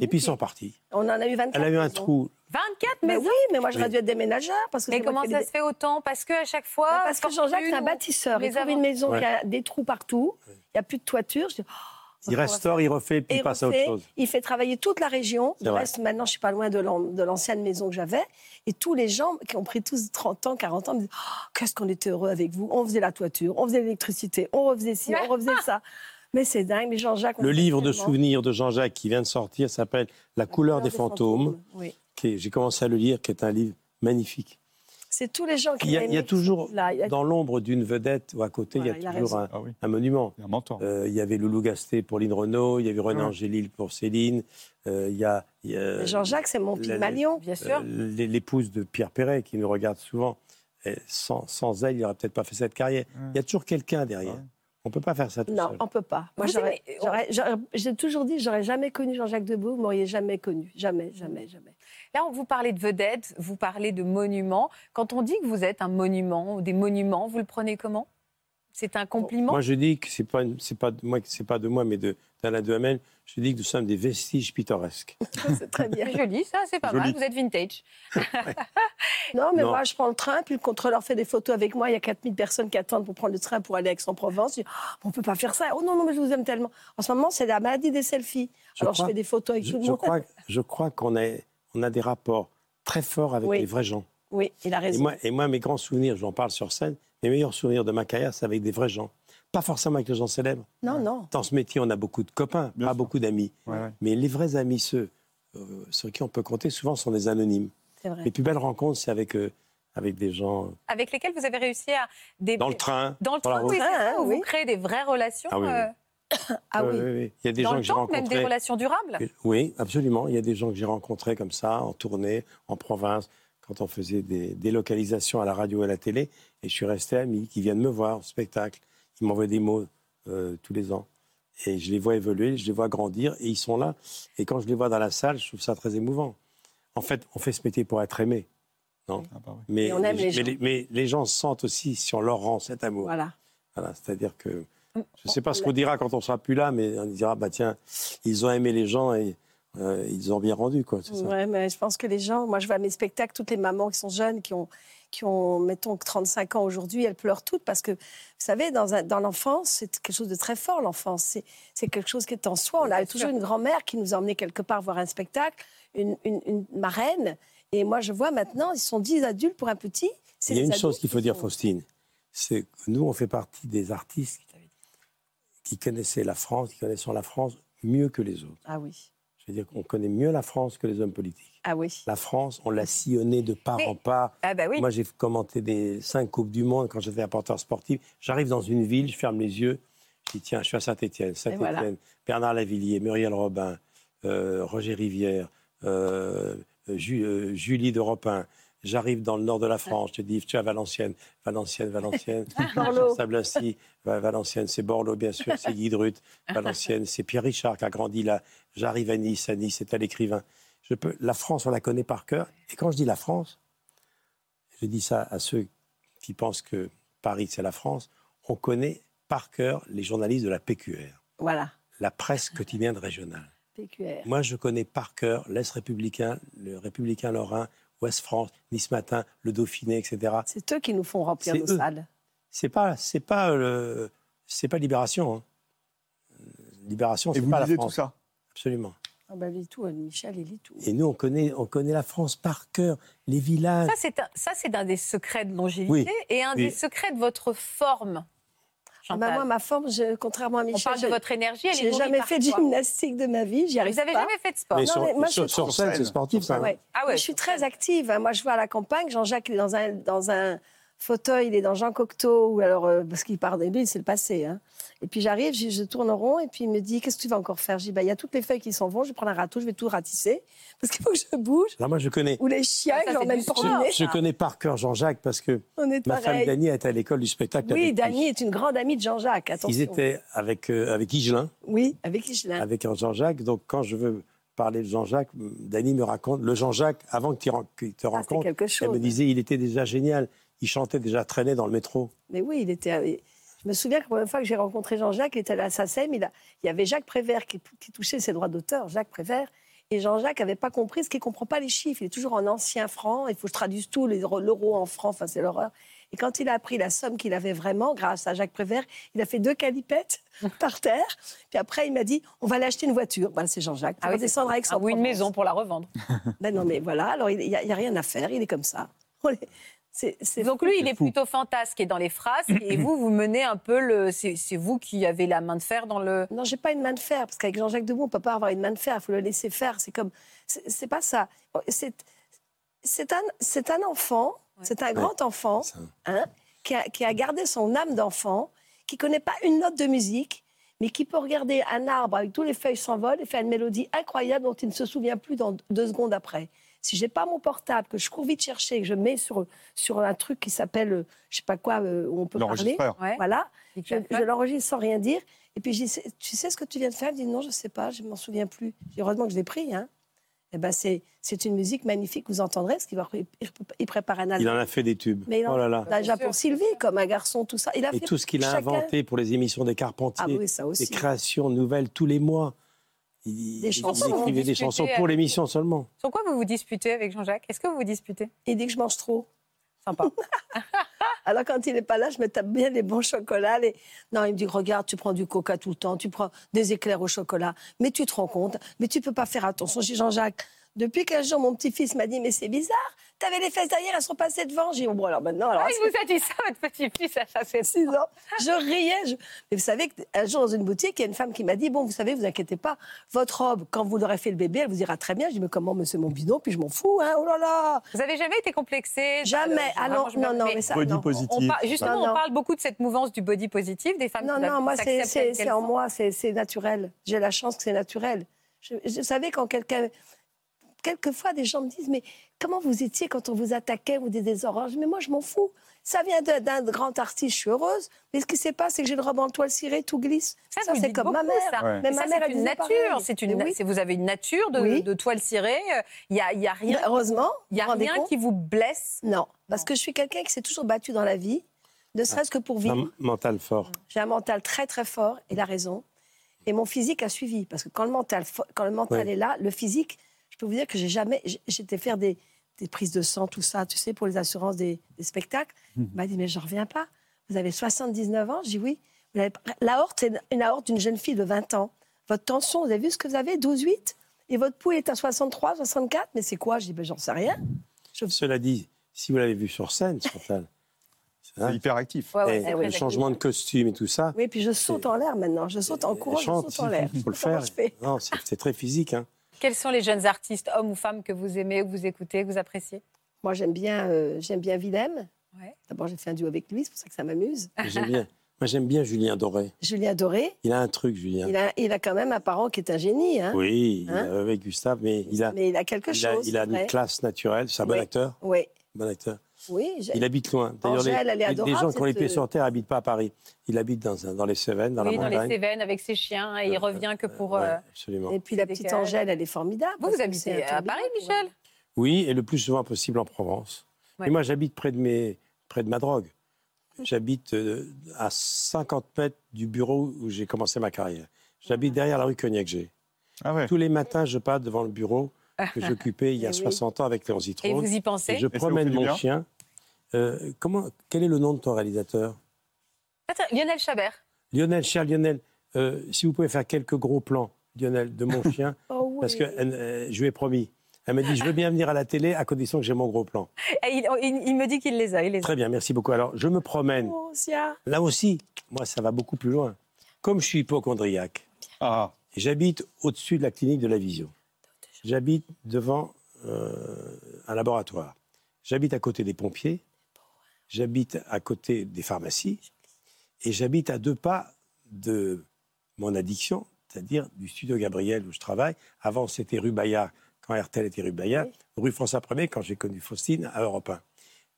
Et puis ils sont partis. On en a eu 24. Elle a eu un trou. 24 mais oui, mais moi j'aurais dû être déménageur. Parce que mais comment ça se fait autant? Parce qu'à chaque fois. parce que Jean-Jacques, c'est un bâtisseur. Il trouve une maison qui a des trous partout. Il n'y a plus de toiture. Je dis, oh, il restaure, il refait, puis il passe à autre chose. Il fait travailler toute la région. reste, maintenant, je suis pas loin de l'ancienne maison que j'avais. Et tous les gens qui ont pris tous 30 ans, 40 ans me disent oh, Qu'est-ce qu'on était heureux avec vous On faisait la toiture, on faisait l'électricité, on refaisait ci, on refaisait ça. Mais c'est dingue, mais Jean-Jacques. Le livre de souvenirs de Jean-Jacques qui vient de sortir s'appelle La, couleur, des, fantômes. J'ai commencé à le lire, qui est un livre magnifique. C'est tous les gens qui. Il y a, il y a toujours, dans l'ombre d'une vedette ou à côté, il y a toujours un, ah monument. Il y, a un euh, il y avait Loulou Gasté pour Lynn Renault, il y avait René ah Angélil pour Céline. Euh, il y a. Jean-Jacques, c'est mon Pygmalion, bien sûr. Euh, l'épouse de Pierre Perret, qui nous regarde souvent. sans, sans, elle, il n'aurait peut-être pas fait cette carrière. Il y a toujours quelqu'un derrière. On ne peut pas faire ça tout non, seul. on ne peut pas. Moi, j'ai toujours dit, j'aurais jamais connu Jean-Jacques Debout, vous m'auriez jamais connu. Jamais, jamais, jamais. Là, on vous parlez de vedettes, vous parlez de monuments. Quand on dit que vous êtes un monument ou des monuments, vous le prenez comment? C'est un compliment? Moi, je dis que c'est pas c'est pas de moi, c'est pas de moi, mais de d'Alain de Hamel. Je dis que nous sommes des vestiges pittoresques. *laughs* c'est très bien. Joli, ça, c'est pas mal. Vous êtes vintage. *laughs* non, mais moi, je prends le train, puis le contrôleur fait des photos avec moi. Il y a 4000 personnes qui attendent pour prendre le train pour aller à Aix-en-Provence. Je dis, oh, on peut pas faire ça. Oh non, non, mais je vous aime tellement. En ce moment, c'est la maladie des selfies. Alors, je fais des photos avec tout le monde. Crois, je crois qu'on est on a des rapports très forts avec les vrais gens. Oui, il a raison. Et moi, et moi mes grands souvenirs, j'en parle sur scène, mes meilleurs souvenirs de ma carrière, c'est avec des vrais gens. Pas forcément avec les gens célèbres. Non, non. Dans ce métier, on a beaucoup de copains, pas beaucoup d'amis. Mais les vrais amis, ceux euh, sur qui on peut compter, souvent sont des anonymes. Vrai. Les plus belles rencontres, c'est avec, euh, avec des gens. Euh, avec lesquels vous avez réussi à. Des... Dans le train. Dans le train, oui, ça, Vous créez des vraies relations. Ah, ah oui. Il y a des Dans gens le que j'ai rencontrés. même des relations durables Oui, absolument. Il y a des gens que j'ai rencontrés comme ça, en tournée, en province, quand on faisait des délocalisations à la radio et à la télé. Et je suis resté ami, qui viennent me voir au spectacle. Ils m'envoient des mots euh, tous les ans. Et je les vois évoluer, je les vois grandir, et ils sont là. Et quand je les vois dans la salle, je trouve ça très émouvant. En fait, on fait ce métier pour être aimé. Non? Ah bah mais, les, mais, les, gens. sentent aussi si on leur rend cet amour. Voilà. Voilà, c'est-à-dire que Je ne sais pas ce qu'on dira quand on sera plus là, mais on dira, bah tiens, ils ont aimé les gens et euh, ils ont bien rendu, quoi. Oui, mais je pense que les gens, moi je vais à mes spectacles, toutes les mamans qui sont jeunes, qui ont, qui ont mettons, 35 ans aujourd'hui, elles pleurent toutes parce que, vous savez, dans, dans l'enfance, c'est quelque chose de très fort, l'enfance. C'est quelque chose qui est en soi. On a toujours une grand-mère qui nous emmenait quelque part voir un spectacle, une, une, marraine. Et moi, je vois maintenant, ils sont 10 adultes pour un petit. Il y a une chose qu'il faut dire, Faustine, c'est que nous, on fait partie des artistes qui connaissaient la France, qui connaissent la France mieux que les autres. Ah oui. Je veux dire qu'on connaît mieux la France que les hommes politiques. Ah oui. La France, on l'a sillonnée de part en part. Ah bah oui. Moi, j'ai commenté des cinq Coupes du Monde quand j'étais rapporteur sportif. J'arrive dans une ville, je ferme les yeux, je dis tiens, je suis à Saint-Étienne. Saint-Étienne, Bernard Lavillier, Muriel Robin, euh, Roger Rivière, euh, euh, Julie de Ropin, J'arrive dans le nord de la France, je te dis, tu es à Valenciennes, Valenciennes, Valenciennes, *laughs* Sablincy, Valenciennes, c'est Borloo, bien sûr, c'est Guy Drut, Valenciennes, c'est Pierre Richard qui a grandi là. J'arrive à Nice, à Nice, c'est à l'écrivain. Je peux, la France, on la connaît par cœur. Et quand je dis la France, je dis ça à ceux qui pensent que Paris, c'est la France, on connaît par cœur les journalistes de la PQR. Voilà. La presse quotidienne régionale. PQR. Moi, je connais par cœur l'Est républicain, le républicain lorrain, Ouest France, Nice Matin, le Dauphiné, etc. C'est eux qui nous font remplir nos salles. C'est pas, c'est pas, le, c'est pas Libération. Hein. Libération, c'est pas la France. tout ça? Absolument. Ah ben, lit tout, Michel, il lit tout. Et nous, on connaît, on connaît la France par cœur, les villages. Ça, c'est un, des secrets de longévité et un des secrets de votre forme. Ah bah, moi, ma forme, je, contrairement à Michel. On parle de votre énergie, elle J'ai jamais fait de gymnastique de ma vie, j'y arrive Vous n'avez jamais fait de sport non, moi, sur, sur scène, c'est sportif, ça. Ouais. Ah ouais, je suis très active. Moi, je vois à la campagne, Jean-Jacques est dans un, dans un fauteuil, il est dans Jean Cocteau, ou alors, euh, parce qu'il part des billes, c'est le passé. Hein. Et puis j'arrive, je, tourne rond, et puis il me dit Qu'est-ce que tu vas encore faire? Je dis bah, Il y a toutes les feuilles qui s'en vont, je vais prendre un râteau, je vais tout ratisser, parce qu'il faut que je bouge. Là, moi, je connais. Ou les chiens, ah, j'emmène promener. Je, je connais par cœur Jean-Jacques, parce que ma femme Dany était à l'école du spectacle. Oui, Dany est une grande amie de Jean-Jacques. Ils étaient avec, euh, avec Higelin. Oui, avec Higelin. Avec Jean-Jacques. Donc, quand je veux parler de Jean-Jacques, Dany me raconte, le Jean-Jacques, avant qu'il te ah, rencontre, elle me disait il était déjà génial il chantait déjà traîné dans le métro. Mais oui, il était. Euh, je me souviens que la première fois que j'ai rencontré Jean-Jacques, il était à la SACEM, il, il y avait Jacques Prévert qui, touchait ses droits d'auteur, Jacques Prévert. Et Jean-Jacques n'avait pas compris ce qu'il ne comprend pas les chiffres. Il est toujours en ancien franc. Il faut que je traduise tout, l'euro en franc. Enfin, c'est l'horreur. Et quand il a appris la somme qu'il avait vraiment, grâce à Jacques Prévert, il a fait deux calipettes *laughs* par terre. Puis après, il m'a dit on va l'acheter une voiture. Voilà, c'est Jean-Jacques. Ah oui, descendre avec ah, Ou une maison pour la revendre. *laughs* ben non, mais voilà. Alors, il n'y a, a, rien à faire. Il est comme ça. *laughs* Donc lui, il est plutôt fantasque et dans les phrases, et *clears throat* vous, vous menez un peu le. C'est vous qui avez la main de fer dans le. Non, j'ai pas une main de fer parce qu'avec Jean-Jacques Debout, on peut pas avoir une main de fer. Il faut le laisser faire. C'est comme. C'est pas ça. C'est un, c'est un enfant. C'est un grand enfant hein, qui, a, qui a gardé son âme d'enfant, qui connaît pas une note de musique, mais qui peut regarder un arbre avec tous les feuilles s'envolent et faire une mélodie incroyable dont il ne se souvient plus dans deux secondes après. Si j'ai pas mon portable, que je cours vite chercher, que je mets sur, sur un truc qui s'appelle, euh, je sais pas quoi, euh, où on peut parler, voilà, je, l'enregistre sans rien dire. Et puis, dis, tu sais ce que tu viens de faire? Il dit, non, je sais pas, je m'en souviens plus. heureusement que je l'ai pris, hein. Eh ben c'est, c'est une musique magnifique, vous entendrez, parce qu'il va, il prépare un album. Il en a fait des tubes. Mais oh là là. Déjà pour Sylvie, comme un garçon, tout ça. Il a Et tout ce qu'il a inventé pour les émissions des Carpentiers, ah des créations nouvelles tous les mois. Il, des chansons. écrivait des chansons pour l'émission seulement. Sur quoi vous vous disputez avec Jean-Jacques? Est-ce que vous vous disputez? Il dit que je mange trop. Sympa. *laughs* Alors quand il n'est pas là, je me tape bien les bons chocolats. Non, il me dit, regarde, tu prends du coca tout le temps, tu prends des éclairs au chocolat, mais tu te rends compte, mais tu peux pas faire attention. J'ai Jean-Jacques, depuis qu'un jour mon petit-fils m'a dit, mais c'est bizarre, T'avais les fesses derrière, elles sont passées devant. J'ai dit, bon, alors maintenant. Alors, ah, il vous a dit ça, votre petit-fils, à chasser 6 ans. Je riais. Mais vous savez qu'un jour, dans une boutique, il y a une femme qui m'a dit, bon, vous savez, vous inquiétez pas, votre robe, quand vous aurez fait le bébé, elle vous ira très bien. Je dis, mais comment, monsieur mon bidon Puis je m'en fous, hein, oh là là. Vous avez jamais été complexé Jamais. Ah non, non, non, mais ça. Body positif. justement, on parle beaucoup de cette mouvance du body positif, des femmes non, qui Non, non, moi, c'est en moi, c'est naturel. J'ai la chance que c'est naturel. Je, je savais quand quelqu'un quelquefois, des gens me disent Mais comment vous étiez quand on vous attaquait, vous des oranges Mais moi, je m'en fous. Ça vient d'un grand artiste, je suis heureuse. Mais ce qui se passe, c'est que j'ai le robe en toile cirée, tout glisse. Ça, c'est comme ma mère. Mais ma mère, c'est une nature. C'est une, Vous avez une nature de, toile cirée. Il n'y a, y a, rien. heureusement. Il n'y a rien qui vous blesse? Non, parce que je suis quelqu'un qui s'est toujours battu dans la vie. Ne serait-ce que pour vivre. Un mental fort. J'ai un mental très très fort, il a raison. Et mon physique a suivi. Parce que quand le mental, quand le mental est là, le physique, peux vous dire que j'ai jamais. J'étais faire des, des, prises de sang, tout ça, tu sais, pour les assurances des, spectacles. Mmh. Il m'a dit, mais je reviens pas. Vous avez 79 ans? Je dis oui. L'aorte, c'est une aorte d'une jeune fille de 20 ans. Votre tension, vous avez vu ce que vous avez? 12,8 Et votre pouls est à 63, 64 Mais c'est quoi? Je dis, ben, j'en sais rien. Cela dit, si vous l'avez vu sur scène, Chantal, *laughs* c'est hyper actif. le changement de costume et tout ça. Oui, puis je saute en l'air maintenant. Je saute en courant, je saute en l'air. Il faut le faire. Non, c'est très physique. Hein. Quels sont les jeunes artistes, hommes ou femmes, que vous aimez, que vous écoutez, que vous appréciez? Moi, j'aime bien, euh, j'aime bien Willem. D'abord, j'ai fait un duo avec lui, c'est pour ça que ça m'amuse. *laughs* J'aime bien. Moi, j'aime bien Julien Doré. Julien Doré? Il a un truc, Julien. Il a, il a quand même un parent qui est un génie. Hein oui, hein avec Gustave, mais il a, mais il a quelque chose. il a une classe naturelle. C'est un bon acteur? Oui. Bon acteur. Oui, il habite loin. D'ailleurs, les, gens qui ont les pieds sur terre n'habitent pas à Paris. Il habite dans, dans les Cévennes, dans oui, la montagne. dans les Cévennes avec ses chiens et il revient que pour. Euh, absolument. Et puis la petite Angèle, elle est formidable. Vous, vous habitez à Paris, Michel? Oui, et le plus souvent possible en Provence. Et moi, j'habite près, de mes, près de ma drogue. J'habite euh, à 50 mètres du bureau où j'ai commencé ma carrière. J'habite derrière la rue Cognac-G. Ah Tous les matins, je passe devant le bureau que j'occupais il y a 60 ans avec Léon Zitron. Et vous y pensez Je promène mon chien. Euh, comment, quel est le nom de ton réalisateur? Lionel Chabert. Lionel, cher Lionel, euh, si vous pouvez faire quelques gros plans, Lionel, de mon *laughs* chien, oh parce que je lui ai promis. Elle m'a dit, je veux bien venir à la télé à condition que j'ai mon gros plan. il, me dit qu'il les a. Très bien, merci beaucoup. Alors, je me promène. Oh, Là aussi, moi, ça va beaucoup plus loin. Comme je suis hypochondriaque, ah. j'habite au-dessus de la clinique de la vision. J'habite devant euh, un laboratoire. J'habite à côté des pompiers. J'habite à côté des pharmacies. Et j'habite à deux pas de mon addiction, c'est-à-dire du studio Gabriel où je travaille. Avant, c'était rue Bayard quand RTL était rue Bayard, rue François 1er quand j'ai connu Faustine à Europe 1.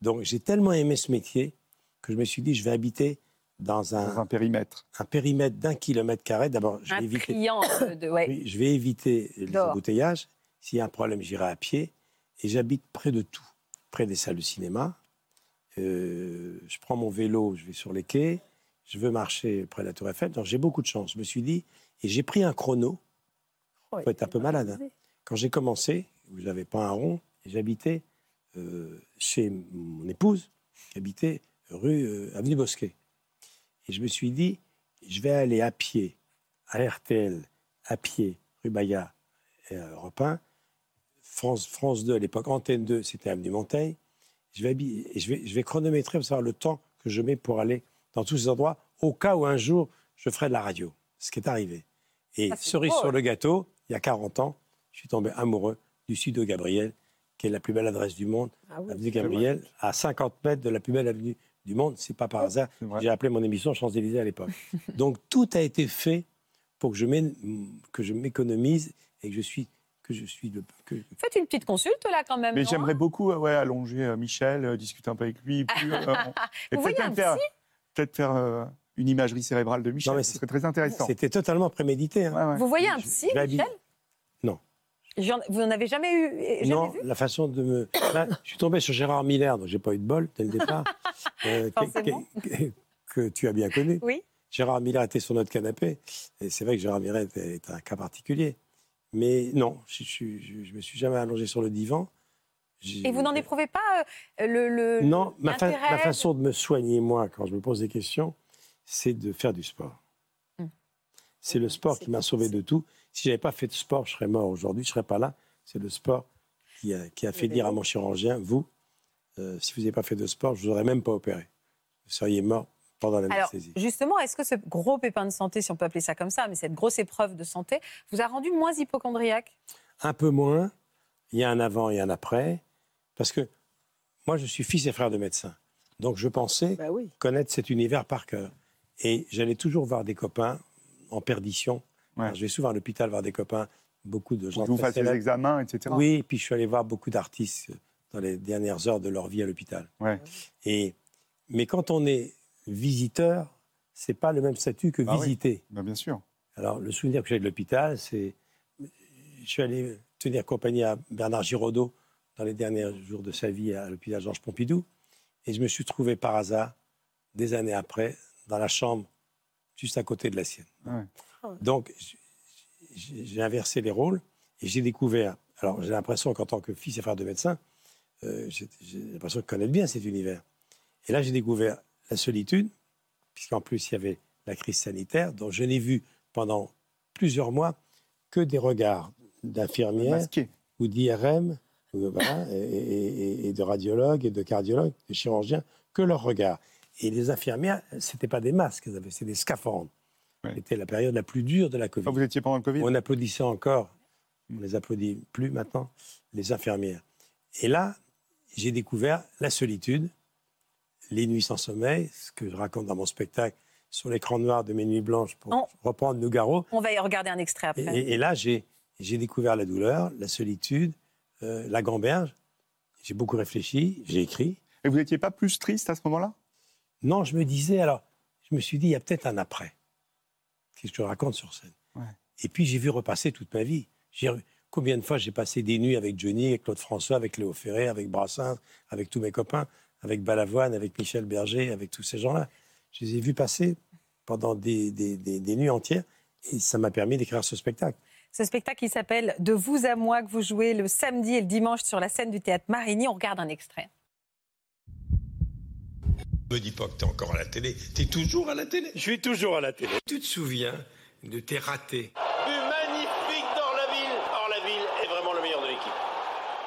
Donc j'ai tellement aimé ce métier que je me suis dit je vais habiter dans un, un périmètre. Un périmètre d'un kilomètre carré. D'abord, je vais éviter. De, ouais. oui, je vais éviter les embouteillages. S'il y a un problème, j'irai à pied. Et j'habite près de tout, près des salles de cinéma. Euh, je prends mon vélo, je vais sur les quais. Je veux marcher près de la Tour Eiffel. Donc j'ai beaucoup de chance. Je me suis dit, et j'ai pris un chrono. Il faut être un peu malade. Hein. Quand j'ai commencé, je n'avais pas un rond, j'habitais euh, chez mon épouse, qui habitait rue euh, Avenue Bosquet. Et je me suis dit, je vais aller à pied, à RTL, à pied, rue et à Europe 1. France, France 2 à l'époque, Antenne 2, c'était Avenue Montaigne. Je vais, je, vais, je vais chronométrer pour savoir le temps que je mets pour aller dans tous ces endroits, au cas où un jour je ferai de la radio, ce qui est arrivé. Et cerise sur le gâteau, il y a 40 ans, je suis tombé amoureux du sud de Gabriel, qui est la plus belle adresse du monde. Ah avenue Gabriel, à 50 mètres de la plus belle avenue du monde. C'est pas par hasard. J'ai appelé mon émission Champs-Élysées à l'époque. Donc tout a été fait pour que je m'économise et que je suis que je suis le. Que... Faites une petite consulte là quand même. Mais j'aimerais beaucoup ouais, allonger euh, Michel, euh, discuter un peu avec lui. *laughs* Plus, euh, Vous voyez un faire, Peut-être faire une imagerie cérébrale de Michel. Ce serait très intéressant. C'était totalement prémédité. Hein. Vous voyez un psy, Michel vous n'en avez jamais eu Non, la façon de me. *coughs* je suis tombé sur Gérard Miller, donc j'ai pas eu de bol dès le départ. *laughs* euh, que, tu as bien connu. Oui. Gérard Miller était sur notre canapé. Et c'est vrai que Gérard Miller est, un cas particulier. Mais non, je, ne me suis jamais allongé sur le divan. Et vous n'en éprouvez pas euh, le, Non, ma, ma, façon de me soigner, moi, quand je me pose des questions, c'est de faire du sport. Hum. C'est le sport qui m'a sauvé de tout. Si j'avais pas fait de sport, je serais mort aujourd'hui, je serais pas là. C'est le sport qui a, qui a fait dire à mon chirurgien, vous, euh, si vous n'avez pas fait de sport, je vous aurais même pas opéré. Vous seriez mort pendant l'anesthésie. Justement, est-ce que ce gros pépin de santé, si on peut appeler ça comme ça, mais cette grosse épreuve de santé, vous a rendu moins hypochondriaque? Un peu moins. Il y a un avant et un après. Parce que moi, je suis fils et frère de médecin. Donc, je pensais bah connaître cet univers par cœur. Et j'allais toujours voir des copains en perdition je vais souvent à l'hôpital voir des copains, beaucoup de gens. Vous faites des examens, etc. Oui, et puis je suis allé voir beaucoup d'artistes dans les dernières heures de leur vie à l'hôpital. Et mais quand on est visiteur, c'est pas le même statut que bah visiter. Bah, bien sûr. Alors le souvenir que j'ai de l'hôpital, c'est je suis allé tenir compagnie à Bernard Giraudot dans les derniers jours de sa vie à l'hôpital Georges Pompidou, et je me suis trouvé par hasard des années après, dans la chambre juste à côté de la sienne. Donc, j'ai inversé les rôles et j'ai découvert. Alors, j'ai l'impression qu'en tant que fils et frère de médecin, euh, j'ai l'impression de connaître bien cet univers. Et là, j'ai découvert la solitude, puisqu'en plus, il y avait la crise sanitaire, dont je n'ai vu pendant plusieurs mois que des regards d'infirmières ou d'IRM et, et, de radiologues et de cardiologues, de chirurgiens, que leurs regards. Et les infirmières, ce n'étaient pas des masques, c'était des scaphandres. C'était la période la plus dure de la Covid. vous étiez pendant le Covid On applaudissait encore, on ne les applaudit plus maintenant, les infirmières. Et là, j'ai découvert la solitude, les nuits sans sommeil, ce que je raconte dans mon spectacle sur l'écran noir de mes nuits blanches pour reprendre Nougaro. On va y regarder un extrait après. Et, là, j'ai découvert la douleur, la solitude, euh, la gamberge. J'ai beaucoup réfléchi, j'ai écrit. Et vous n'étiez pas plus triste à ce moment-là? Non, je me disais, alors, je me suis dit, il y a peut-être un après. Qu'est-ce que je raconte sur scène Et puis, j'ai vu repasser toute ma vie. Combien de fois j'ai passé des nuits avec Johnny, avec Claude François, avec Léo Ferré, avec Brassens, avec tous mes copains, avec Balavoine, avec Michel Berger, avec tous ces gens-là. Je les ai vus passer pendant des, des nuits entières et ça m'a permis d'écrire ce spectacle. Ce spectacle qui s'appelle De vous à moi, que vous jouez le samedi et le dimanche sur la scène du théâtre Marigny. On regarde un extrait. Me dis pas que t'es encore à la télé. T'es toujours à la télé. Je suis toujours à la télé. Tu te souviens de tes ratés? Du magnifique d'Orlaville. Orlaville est vraiment le meilleur de l'équipe.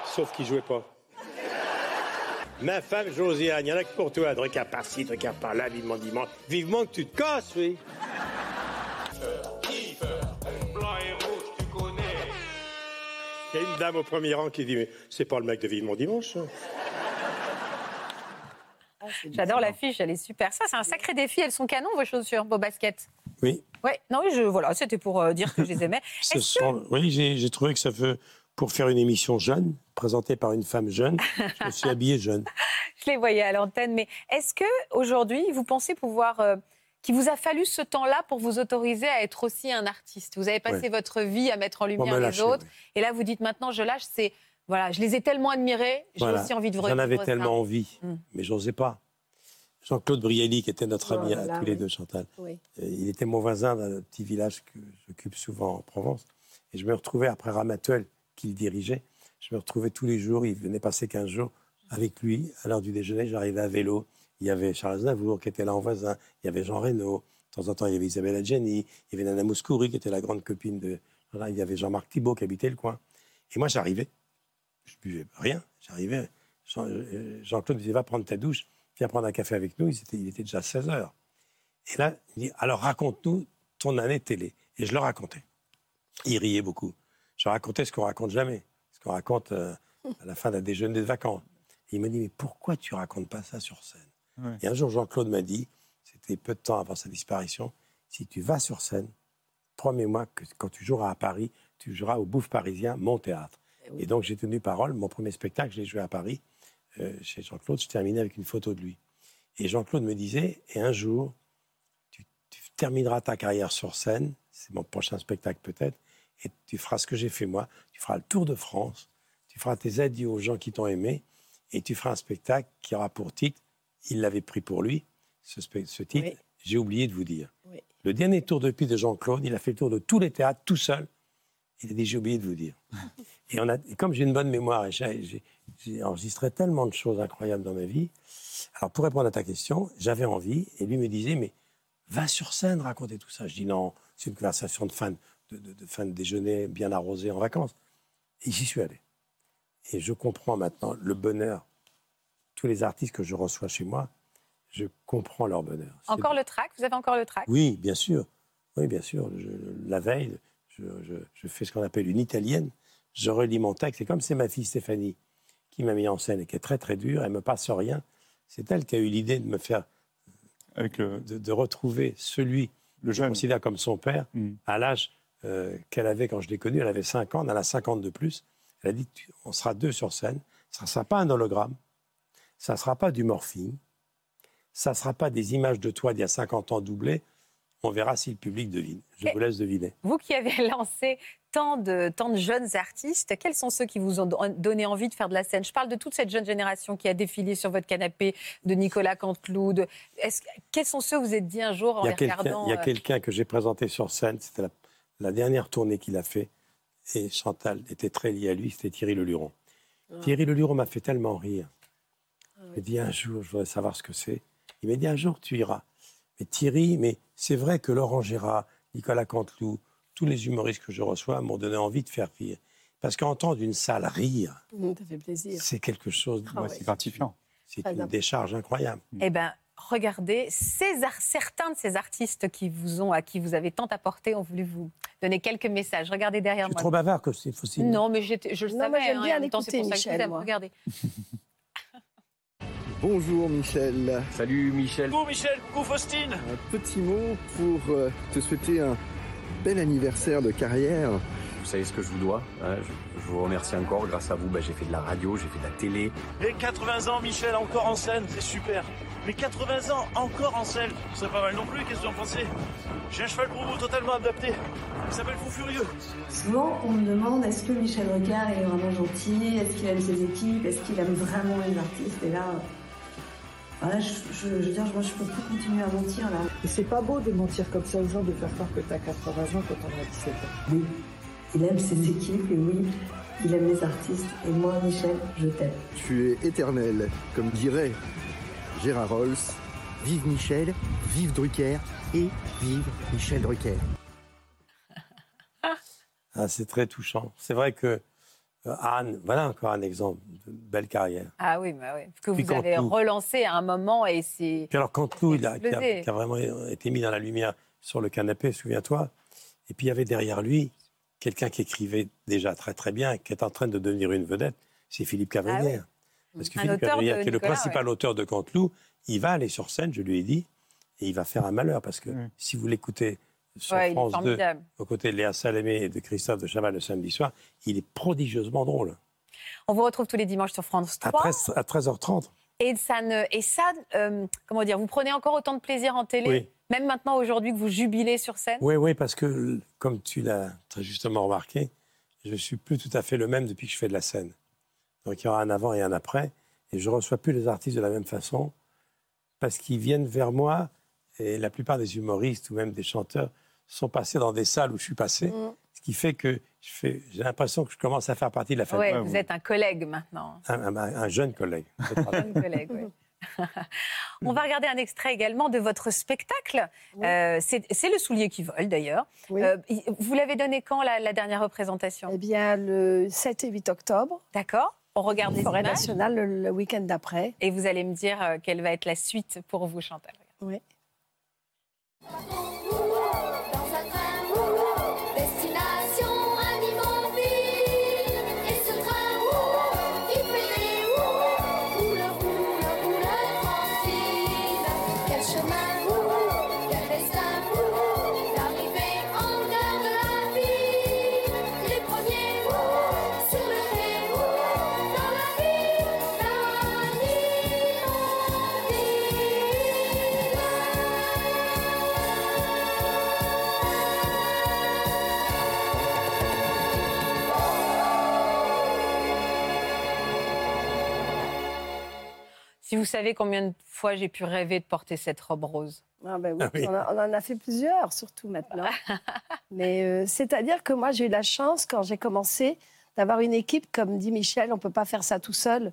Sauf qu'il jouait pas. Ma femme Josiane, il y en a que pour toi. À par-ci, à par-là, vivement dimanche. Vivement que tu te casses, oui. Il y a une dame au premier rang qui dit Mais c'est pas le mec de Vivement Dimanche. Ah, J'adore l'affiche, elle est super. Ça, c'est un sacré défi. Elles sont canons, vos chaussures, vos baskets? Oui. Ouais, non, oui, je, voilà, c'était pour euh, dire que je les aimais. *laughs* Oui, j'ai trouvé que ça fait, pour faire une émission jeune, présentée par une femme jeune, je me suis *laughs* habillé jeune. je les voyais à l'antenne, mais est-ce que aujourd'hui, vous pensez pouvoir euh, qu'il vous a fallu ce temps-là pour vous autoriser à être aussi un artiste? Vous avez passé votre vie à mettre en lumière les autres, et là vous dites maintenant je lâche. C'est voilà, je les ai tellement admirés, j'ai aussi envie de vous J'en avais tellement envie, mm. mais j'osais pas. Jean-Claude Brielli, qui était notre ami à tous les deux, Chantal, euh, il était mon voisin d'un petit village que j'occupe souvent en Provence. Et je me retrouvais après Ramatuel, qu'il dirigeait, je me retrouvais tous les jours, il venait passer 15 jours avec lui à l'heure du déjeuner, j'arrivais à vélo, il y avait Charles Navour qui était là en voisin, il y avait Jean Reynaud, de temps en temps il y avait Isabelle Adjani, il y avait Nana Mouskouri qui était la grande copine de. il y avait Jean-Marc Thibault qui habitait le coin. Et moi j'arrivais, je buvais rien, j'arrivais. Euh, Jean-Claude me disait Va prendre ta douche, viens prendre un café avec nous. Il était, il était déjà 16 heures. Et là, il me dit Alors raconte-nous ton année télé. Et je le racontais. Il riait beaucoup. Je racontais ce qu'on raconte jamais, ce qu'on raconte euh, à la fin d'un déjeuner de vacances. il me dit Mais pourquoi tu racontes pas ça sur scène? Et un jour, Jean-Claude m'a dit, c'était peu de temps avant sa disparition, si tu vas sur scène, promets-moi que quand tu joueras à Paris, tu joueras au Bouffe Parisien, mon théâtre. Et, donc j'ai tenu parole. Mon premier spectacle, je l'ai joué à Paris, euh, chez Jean-Claude. Je terminais avec une photo de lui. Et Jean-Claude me disait, et un jour, tu, termineras ta carrière sur scène, c'est mon prochain spectacle peut-être, et tu feras ce que j'ai fait moi, tu feras le tour de France, tu feras tes adieux aux gens qui t'ont aimé, et tu feras un spectacle qui aura pour titre il l'avait pris pour lui, ce, titre. J'ai oublié de vous dire. Le dernier tour de piste de Jean-Claude, il a fait le tour de tous les théâtres tout seul. Il a dit J'ai oublié de vous dire. et, on a, comme j'ai une bonne mémoire, et j'ai enregistré tellement de choses incroyables dans ma vie. Alors, pour répondre à ta question, j'avais envie, et lui me disait Mais va sur scène raconter tout ça. Je dis Non, c'est une conversation de fin de, de fin de déjeuner bien arrosée en vacances. Et j'y suis allé. Et je comprends maintenant le bonheur tous les artistes que je reçois chez moi, je comprends leur bonheur. Encore le trac? Vous avez encore le trac? Oui, bien sûr. Oui, bien sûr. la veille, je, fais ce qu'on appelle une italienne. Je relis mon texte. Et comme c'est ma fille Stéphanie qui m'a mis en scène et qui est très très dure, elle me passe rien. C'est elle qui a eu l'idée de me faire, Avec de, retrouver celui le que je considère comme son père hmm. à l'âge euh, qu'elle avait quand je l'ai connue. Elle avait 5 ans, elle a 50 de plus. Elle a dit on sera deux sur scène. Ce ne sera pas un hologramme ça ne sera pas du morphine, ça ne sera pas des images de toi d'il y a 50 ans doublées. On verra si le public devine. Je vous laisse deviner. Vous qui avez *laughs* lancé tant de, tant de jeunes artistes. Quels sont ceux qui vous ont donné envie de faire de la scène? Je parle de toute cette jeune génération qui a défilé sur votre canapé, de Nicolas Canteloup. De... Quels sont ceux que vous êtes dit un jour en il regardant Il y a euh, quelqu'un que j'ai présenté sur scène, c'était la, dernière tournée qu'il a fait, et Chantal était très liée à lui, c'était Thierry Leluron. Ah. Thierry Leluron m'a fait tellement rire. Ah il m'a dit un jour, je voudrais savoir ce que c'est. Il m'a dit un jour, tu iras. Mais Thierry, mais c'est vrai que Laurent Gérard, Nicolas Canteloup, tous les humoristes que je reçois m'ont donné envie de faire rire. Parce qu'entendre une salle rire, mmh, c'est quelque chose de ah gratifiant. C'est une décharge incroyable. Eh bien, regardez, certains de ces artistes qui vous ont, à qui vous avez tant apporté ont voulu vous donner quelques messages. Regardez derrière moi. Je suis trop bavard, que c'est possible. Non, mais je le savais. J'aime hein, bien l'écouter, Michel. Regardez. *laughs* Bonjour Michel. Salut Michel. Coucou Michel, coucou Faustine. Un petit mot pour euh, te souhaiter un bel anniversaire de carrière. Vous savez ce que je vous dois. Hein, je, vous remercie encore. Grâce à vous, bah, j'ai fait de la radio, j'ai fait de la télé. Et 80 ans, Michel, encore en scène, c'est super. Mais 80 ans, encore en scène, c'est pas mal non plus, qu'est-ce que vous en pensez? J'ai un cheval pour vous totalement adapté. Il s'appelle Fou Furieux. Souvent, on me demande est-ce que Michel Rocard est vraiment gentil? Est-ce qu'il aime ses équipes? Est-ce qu'il aime vraiment les artistes? Et là, ah, je, je, veux dire, moi, je peux plus continuer à mentir là. Et c'est pas beau de mentir comme ça aux gens, de faire croire que t'as 80 ans quand on a 17 ans. Oui, il aime ses équipes et oui, il aime les artistes. Et moi, Michel, je t'aime. Tu es éternel, comme dirait Gérard Rolls. Vive Michel, vive Drucker et vive Michel Drucker. Ah, c'est très touchant. C'est vrai que euh, Anne, voilà encore un exemple de belle carrière. Ah oui, bah oui. que vous avez relancé à un moment et c'est. Puis alors Canteloup, il a, qui a, vraiment été mis dans la lumière sur le canapé, souviens-toi. Et puis il y avait derrière lui quelqu'un qui écrivait déjà très très bien, qui est en train de devenir une vedette, c'est Philippe Cavalière. Ah Parce que Philippe Cavalière, qui est le principal auteur de Canteloup, il va aller sur scène, je lui ai dit, et il va faire un malheur. Parce que si vous l'écoutez sur France 2, aux côtés de Léa Salamé et de Christophe de Chaval le samedi soir, il est prodigieusement drôle. On vous retrouve tous les dimanches sur France 3. À, 13, h 30 Et ça, et ça euh, comment dire, vous prenez encore autant de plaisir en télé Même maintenant, aujourd'hui, que vous jubilez sur scène? Oui, oui, parce que, comme tu l'as très justement remarqué, je ne suis plus tout à fait le même depuis que je fais de la scène. Donc il y aura un avant et un après. Et je ne reçois plus les artistes de la même façon parce qu'ils viennent vers moi. Et la plupart des humoristes ou même des chanteurs sont passés dans des salles où je suis passé, mm. ce qui fait que j'ai l'impression que je commence à faire partie de la famille. Oui, vous êtes un collègue maintenant. Un, jeune collègue. un jeune collègue, *laughs* oui. *laughs* On va regarder un extrait également de votre spectacle. Euh, c'est le soulier qui vole d'ailleurs. Euh, vous l'avez donné quand la, dernière représentation? Eh bien le 7 et 8 octobre. D'accord. On regarde les Forêt nationale le, week-end d'après. Et vous allez me dire euh, quelle va être la suite pour vous, Chantal. Oui. Si vous savez combien de fois j'ai pu rêver de porter cette robe rose. Ah ben oui, ah On, en a fait plusieurs, surtout maintenant. *laughs* Mais euh, c'est-à-dire que moi, j'ai eu la chance, quand j'ai commencé, d'avoir une équipe, comme dit Michel, on ne peut pas faire ça tout seul.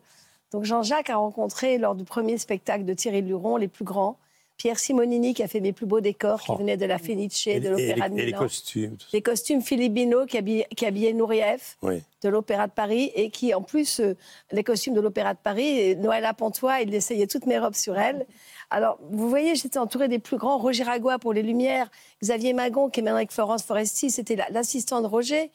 Donc Jean-Jacques a rencontré, lors du premier spectacle de Thierry Luron, les plus grands. Pierre Simonini qui a fait mes plus beaux décors, qui oh. venait de la Fenice, de l'Opéra de Milan. Et les costumes. Les costumes Philippe Bino qui habillait, qui habillait Nourieff de l'Opéra de Paris et qui, en plus, euh, les costumes de l'Opéra de Paris, Noël Pontois, il essayait toutes mes robes sur elle. Alors, vous voyez, j'étais entourée des plus grands. Roger Ragois pour les Lumières, Xavier Magon, qui est maintenant avec Florence Foresti, c'était l'assistant de Roger.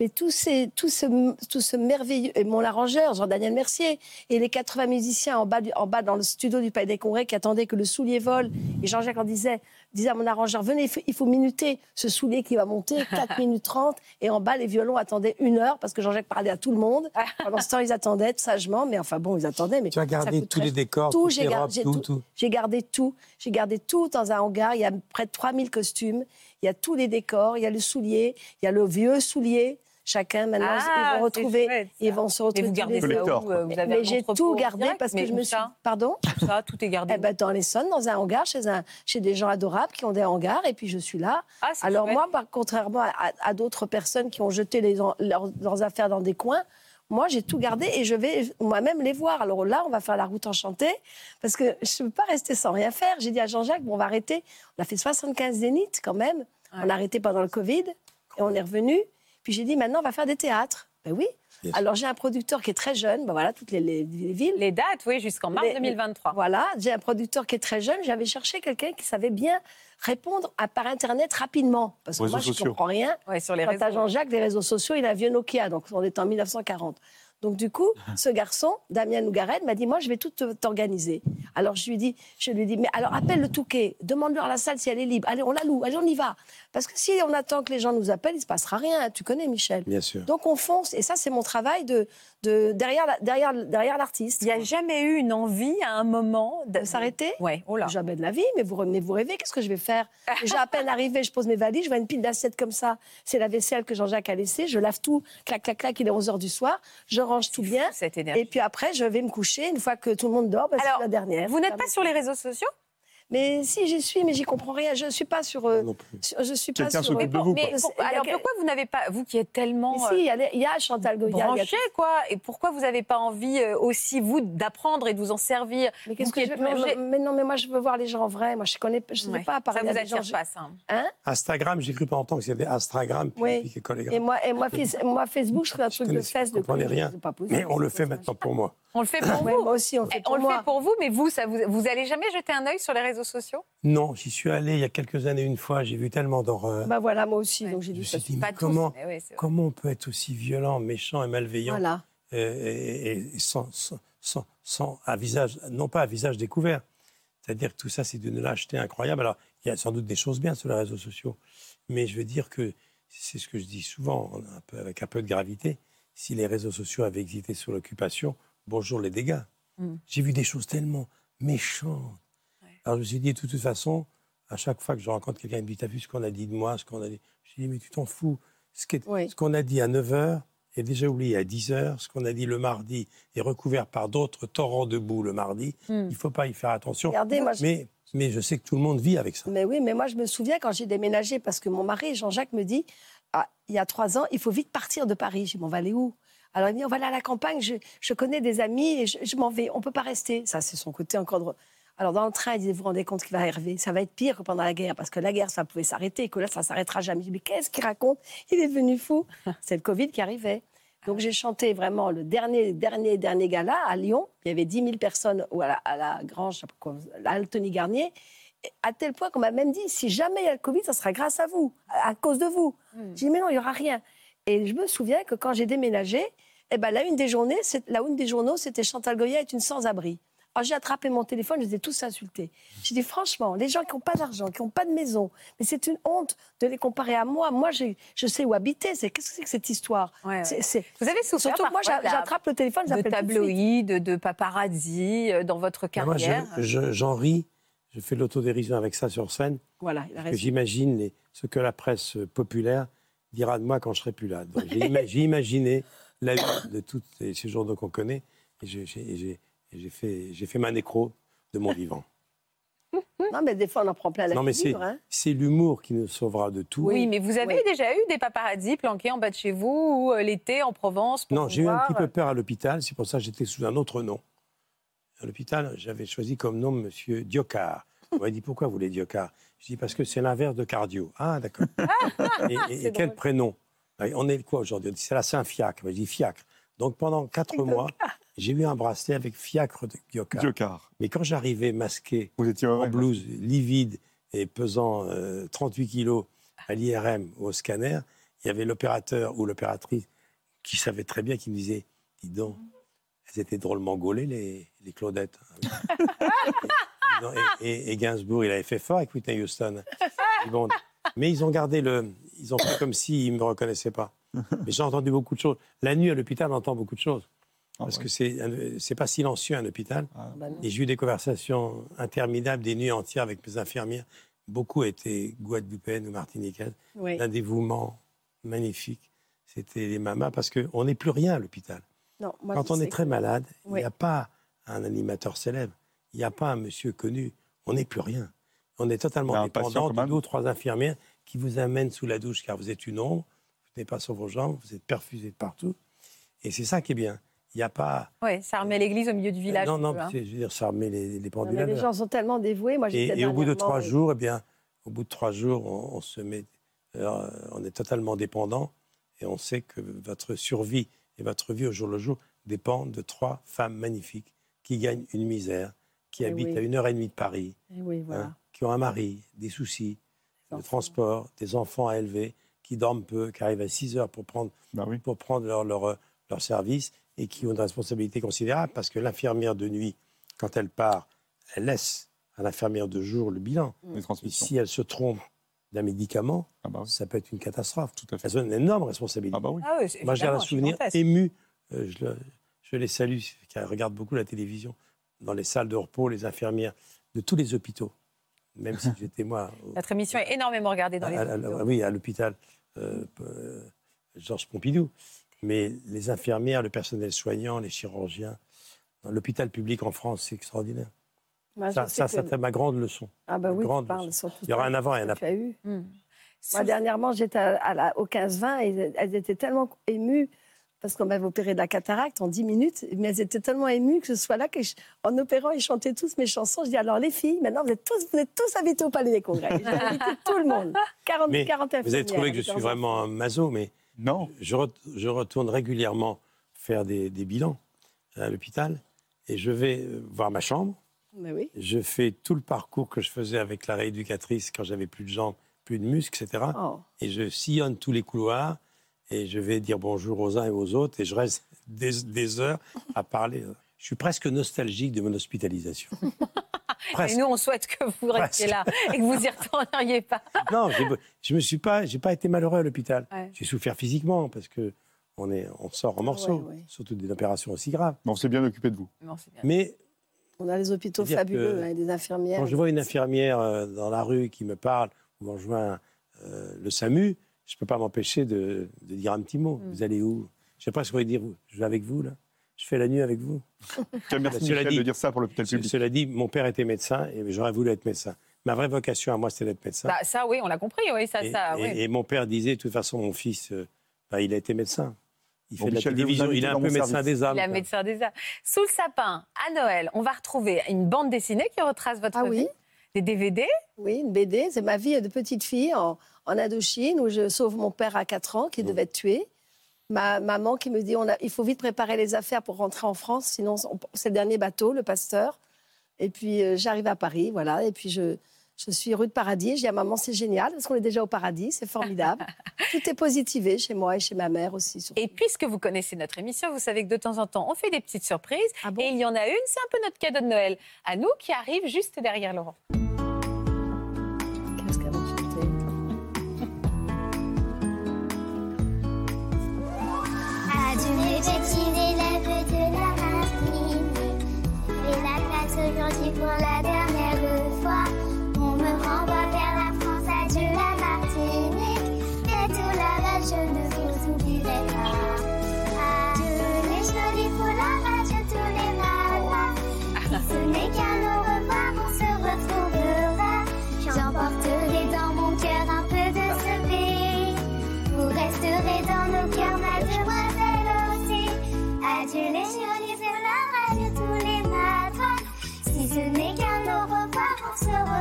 Mais tout, tout, ce, tout ce merveilleux. Mon arrangeur, Jean-Daniel Mercier, et les 80 musiciens en bas, en bas dans le studio du Palais des Congrès qui attendaient que le soulier vole. Et Jean-Jacques en disait disais à mon arrangeur, venez, il faut, minuter ce soulier qui va monter, *laughs* 4 minutes 30. Et en bas, les violons attendaient une heure parce que Jean-Jacques parlait à tout le monde. *laughs* Pendant ce temps, ils attendaient sagement, mais enfin bon, ils attendaient. Mais tu as gardé tous les décors, tout, j'ai les gar- robes, j'ai tout, tout. tout. J'ai gardé tout. J'ai gardé tout dans un hangar. Il y a près de 3000 costumes. Il y a tous les décors. Il y a le soulier. Il y a le vieux soulier. Chacun, maintenant, Ah, ils vont retrouver. chouette. Ils vont se Mais retrouver. vous gardez ça où Vous avez Mais j'ai tout gardé direct, parce que mais je me suis. Pardon Tout ça, tout est gardé. eh ben, dans l'Essonne, dans un hangar, chez, un, chez des gens adorables qui ont des hangars, et puis je suis là. Ah, c'est Alors chouette. moi, par, contrairement à, à- à d'autres personnes qui ont jeté les en- leurs, leurs affaires dans des coins, moi, j'ai tout gardé et je vais moi-même les voir. Alors là, on va faire la route enchantée, parce que je ne peux pas rester sans rien faire. J'ai dit à Jean-Jacques, bon, on va arrêter. On a fait 75 zéniths quand même. On a arrêté pendant le Covid, et on est revenu. Puis j'ai dit, maintenant, on va faire des théâtres. Ben oui. Alors j'ai un producteur qui est très jeune, ben voilà, toutes les, les- les villes. Les dates, oui, jusqu'en mars Les- 2023. Voilà, j'ai un producteur qui est très jeune. J'avais cherché quelqu'un qui savait bien répondre à, par Internet rapidement. Parce que moi, je ne comprends rien. Ouais, sur les Quant réseaux. à Jean-Jacques, les réseaux sociaux, il a vieux Nokia, donc on est en 1940. Donc du coup, *laughs* ce garçon, Damien Nougaret, m'a dit, moi, je vais tout t'organiser. Alors je lui dis, je lui dis, mais alors appelle le Touquet, demande-leur à la salle si elle est libre. Allez, on la loue, allez, on y va. Parce que si on attend que les gens nous appellent, il ne se passera rien. Tu connais, Michel. Bien sûr. Donc on fonce, et ça, c'est mon travail de, de derrière, la- derrière, derrière l'artiste. Il n'y a jamais eu une envie à un moment de de s'arrêter? Ouais, oh là. Jamais de la vie, mais vous, mais vous rêvez, qu'est-ce que je vais faire? *laughs* Déjà, à peine arrivé, je pose mes valises, je vois une pile d'assiettes comme ça. C'est la vaisselle que Jean-Jacques a laissée. Je lave tout, clac, clac, clac, il est 11h du soir. Je range tout bien. Cette énergie. Et puis après, je vais me coucher. Une fois que tout le monde dort, Alors, la dernière. Vous n'êtes pas sur les réseaux sociaux? Mais si, j'y suis, mais j'y comprends rien. Je ne suis pas sur. euh, Non plus. sur- je suis pas sur. de Mais vous, mais pour- Alors pourquoi vous n'avez pas, vous qui êtes tellement Mais si, il y, y a Chantal Goya. il y a- branché, quoi, et pourquoi vous n'avez pas envie euh, aussi, vous, d'apprendre et de vous en servir? Mais qu'est-ce que je veux- mais, non, mais moi, je veux voir les gens en vrai. Moi, je connais, je ne sais Ouais, pas parler Ça vous des gens. attire pas, ça hein? Hein? Instagram, j'ai cru pas entendre qu'il y avait Instagram puis, Oui. Et moi, et moi, fils- moi, Facebook, je fais un truc de fesses. je de rien. Mais on le fait maintenant pour moi. On le fait pour Ouais, vous? moi aussi, on le fait Eh, pour on le moi. fait pour vous, mais vous, ça vous, vous allez jamais jeter un œil sur les réseaux sociaux Non, j'y suis allé il y a quelques années une fois, j'ai vu tellement d'horreur. Bah voilà, moi aussi, Ouais. donc j'ai suis ça. dit, Pas comment, oui, comment on peut être aussi violent, méchant et malveillant Voilà. euh, et, et- et sans, sans, sans- sans- à visage, non pas à visage découvert. C'est-à-dire que tout ça, c'est d'une lâcheté incroyable. Alors, il y a sans doute des choses bien sur les réseaux sociaux, mais je veux dire que c'est ce que je dis souvent, un peu, avec un peu de gravité. Si les réseaux sociaux avaient existé sur l'occupation, bonjour les dégâts. Mm. J'ai vu des choses tellement méchantes. Alors, je me suis dit, de toute façon, à chaque fois que je rencontre quelqu'un, il me dit, t'as vu ce qu'on a dit de moi, ce qu'on a dit? Je dis, mais tu t'en fous. Ce est- Oui. ce qu'on a dit à 9h est déjà oublié à 10h. Ce qu'on a dit le mardi est recouvert par d'autres torrents de boue le mardi. Mm. Il ne faut pas y faire attention. Regardez, moi, je- mais, mais je sais que tout le monde vit avec ça. Mais oui, mais moi, je me souviens quand j'ai déménagé, parce que mon mari, Jean-Jacques, me dit, ah, il y a trois ans, il faut vite partir de Paris. Dit, mais on va aller où? Alors, il me dit, on va aller à la campagne, je, je connais des amis et je, je m'en vais, on ne peut pas rester. Ça, c'est son côté encore drôle. Alors, dans le train, il disait, vous vous rendez compte qu'il va arriver Ça va être pire que pendant la guerre, parce que la guerre, ça pouvait s'arrêter, et que là, ça s'arrêtera jamais. Mais qu'est-ce qu'il raconte? Il est devenu fou. *laughs* C'est le Covid qui arrivait. Donc, j'ai chanté vraiment le dernier, dernier, dernier gala à Lyon. Il y avait 10 000 personnes ou à la, à la Grange, à Altony Garnier. À tel point qu'on m'a même dit, si jamais il y a le Covid, ça sera grâce à vous, à à cause de vous. J'ai dit, mais non, il n'y aura rien. Et je me souviens que quand j'ai déménagé, eh ben, la une des journées, la une des journaux, c'était Chantal Goya est une sans-abri. Alors j'ai attrapé mon téléphone, je les ai tous insultés. J'ai dit franchement, les gens qui n'ont pas d'argent, qui n'ont pas de maison, mais c'est une honte de les comparer à moi. Moi, j'ai- je sais où habiter. C'est qu'est-ce que c'est que cette histoire Ouais, ouais. Vous avez souffert Surtout que moi, j'attrape le téléphone, de j'appelle tout de suite. tabloïds, de, de paparazzi euh, dans votre Moi, carrière je- je- j'en ris. Je fais l'autodérision avec ça sur scène. Voilà, j'imagine ce que la presse euh, populaire dira de moi quand je serai plus là. J'ai ima- j'ai imaginé la une de tous ces, ces journaux qu'on connaît et j'ai- j'ai et j'ai- fait, j'ai fait ma nécro de mon vivant. *laughs* Non, mais des fois, on en prend plein la Non, mais c'est. Hein. c'est l'humour qui nous sauvera de tout. Oui, mais vous avez Oui. déjà eu des paparazzi planqués en bas de chez vous ou euh, l'été en Provence pour Non, j'ai eu un petit peu peur à l'hôpital, c'est pour ça que j'étais sous un autre nom. À l'hôpital, j'avais choisi comme nom Monsieur Diocard. On m'a dit pourquoi vous voulez Diocard? Je dis parce que c'est l'inverse de cardio. Ah, d'accord. *laughs* et et- et quel prénom? On est quoi aujourd'hui? On dit c'est la Saint-Fiacre. Je dis Fiacre. Donc pendant quatre mois, j'ai eu un bracelet avec Fiacre de Diocard. Diocard. Mais quand j'arrivais masqué, Vous étiez en blouse, livide et pesant euh, 38 kilos à l'IRM ou au scanner, il y avait l'opérateur ou l'opératrice qui savait très bien, qui me disait Dis donc, elles étaient drôlement gaulées, les, les Claudettes. *laughs* et, Gainsbourg, il avait fait fort avec Whitney Houston. Bon, mais ils ont gardé le. Ils ont fait comme s'ils ne me reconnaissaient pas. *laughs* Mais j'ai entendu beaucoup de choses. La nuit à l'hôpital, on entend beaucoup de choses. Ah Parce que c'est c'est pas silencieux un hôpital. Ah. Bah et j'ai eu des conversations interminables, des nuits entières avec mes infirmières. Beaucoup étaient guadeloupéennes ou martiniquaises. Un dévouement magnifique. C'était les mamas parce qu'on n'est plus rien à l'hôpital. Quand on est très malade, il n'y a pas un animateur célèbre, il n'y a pas un monsieur connu. On n'est plus rien. On est totalement dépendant de deux ou trois infirmières qui vous amènent sous la douche car vous êtes une ombre, n'êtes pas sur vos jambes, vous êtes perfusé de partout. Et c'est ça qui est bien. Il n'y a pas. Oui, ça remet l'église au milieu du village. Non, non, je veux dire, ça remet les, les pendules. les gens sont tellement dévoués. Moi, et, et au bout de trois jours, eh bien, au bout de trois jours, on, se met, euh, on est totalement dépendant et on sait que votre survie et votre vie au jour le jour dépendent de trois femmes magnifiques qui gagnent une misère, qui eh habitent à une heure et demie de Paris, eh oui, voilà. Hein, qui ont un mari, des soucis, de transport, des enfants à élever, qui dorment peu, qui arrivent à 6 heures pour prendre, bah pour prendre leur, leur, leur service et qui ont une responsabilité considérable parce que l'infirmière de nuit, quand elle part, elle laisse à l'infirmière de jour le bilan. Mm. Et si elle se trompe d'un médicament, ah bah ça peut être une catastrophe. Tout à fait. Elle a une énorme responsabilité. Ah bah oui. Ah Moi, j'ai un souvenir ému. Euh, je, je, les salue, car elles regardent beaucoup la télévision, dans les salles de repos, les infirmières de tous les hôpitaux. Même si *laughs* j'étais moi. Notre émission est énormément regardée dans les hôpitaux. oui, à l'hôpital euh, euh, Georges Pompidou mais les infirmières, le personnel soignant, les chirurgiens, dans l'hôpital public en France, c'est extraordinaire. Bah, ça, ça, c'était ma grande leçon. Ah bah oui, Il y aura un avant et un après. Eu. Hmm. Moi, dernièrement, j'étais à, au 15-20 et elles étaient tellement émues parce qu'on m'avait opéré de la cataracte en 10 minutes, mais elles étaient tellement émues que ce soit là qu'en opérant, ils chantaient tous mes chansons. Je dis alors les filles, maintenant vous êtes tous, vous êtes tous invités au Palais des Congrès. J'ai invité tout le monde, 40, mais 40 Vous avez trouvé que je suis vraiment un maso, mais non. Je, retourne régulièrement faire des, bilans à l'hôpital et je vais euh, voir ma chambre. oui. Je fais tout le parcours que je faisais avec la rééducatrice quand j'avais plus de jambes, plus de muscles, etc. Oh. Et je sillonne tous les couloirs et je vais dire bonjour aux uns et aux autres et je reste *laughs* des, heures à parler. Je suis presque nostalgique de mon hospitalisation. *laughs* Et nous, on souhaite que vous restiez là et que vous y retourneriez pas. *laughs* Non, je me suis pas, j'ai pas été malheureux à l'hôpital. J'ai souffert physiquement parce que on est, on sort en morceaux, surtout des opérations aussi graves. Mais on s'est bien occupé de vous. Mais on a des hôpitaux fabuleux, hein, des infirmières. Quand je vois une infirmière euh, dans la rue qui me parle ou en joint euh, le SAMU, je ne peux pas m'empêcher de, dire un petit mot. Mm. Vous allez où? Je ne sais pas ce que vous voulez dire. Je vais avec vous, là je fais la nuit avec vous. Merci Michel de dire ça pour l'hôpital public. Cela dit, mon père était médecin et j'aurais voulu être médecin. Ma vraie vocation à moi, c'était d'être médecin. Bah, ça, oui, on l'a compris, oui, ça, et, ça. Et, mon père disait, de toute façon, mon fils, euh, bah, il a été médecin. Il fait de la télévision, il est un peu médecin des âmes. Il est médecin des âmes. Sous le sapin, à Noël, on va retrouver une bande dessinée qui retrace votre ah, vie. Oui. Des DVD Oui, une BD. C'est ma vie de petite fille en, en Indochine où je sauve mon père à 4 ans qui mmh. devait être tué ma maman qui me dit on a, il faut vite préparer les affaires pour rentrer en France, sinon c'est le dernier bateau, le pasteur. Et puis euh, j'arrive à Paris, voilà, et puis je, je suis rue de Paradis. Je dis à maman c'est génial parce qu'on est déjà au paradis, c'est formidable. *laughs* Tout est positivé chez moi et chez ma mère aussi. Et puisque vous connaissez notre émission, vous savez que de temps en temps on fait des petites surprises. Ah et il y en a une, c'est un peu notre cadeau de Noël à nous qui arrive juste derrière Laurent. Aujourd'hui pour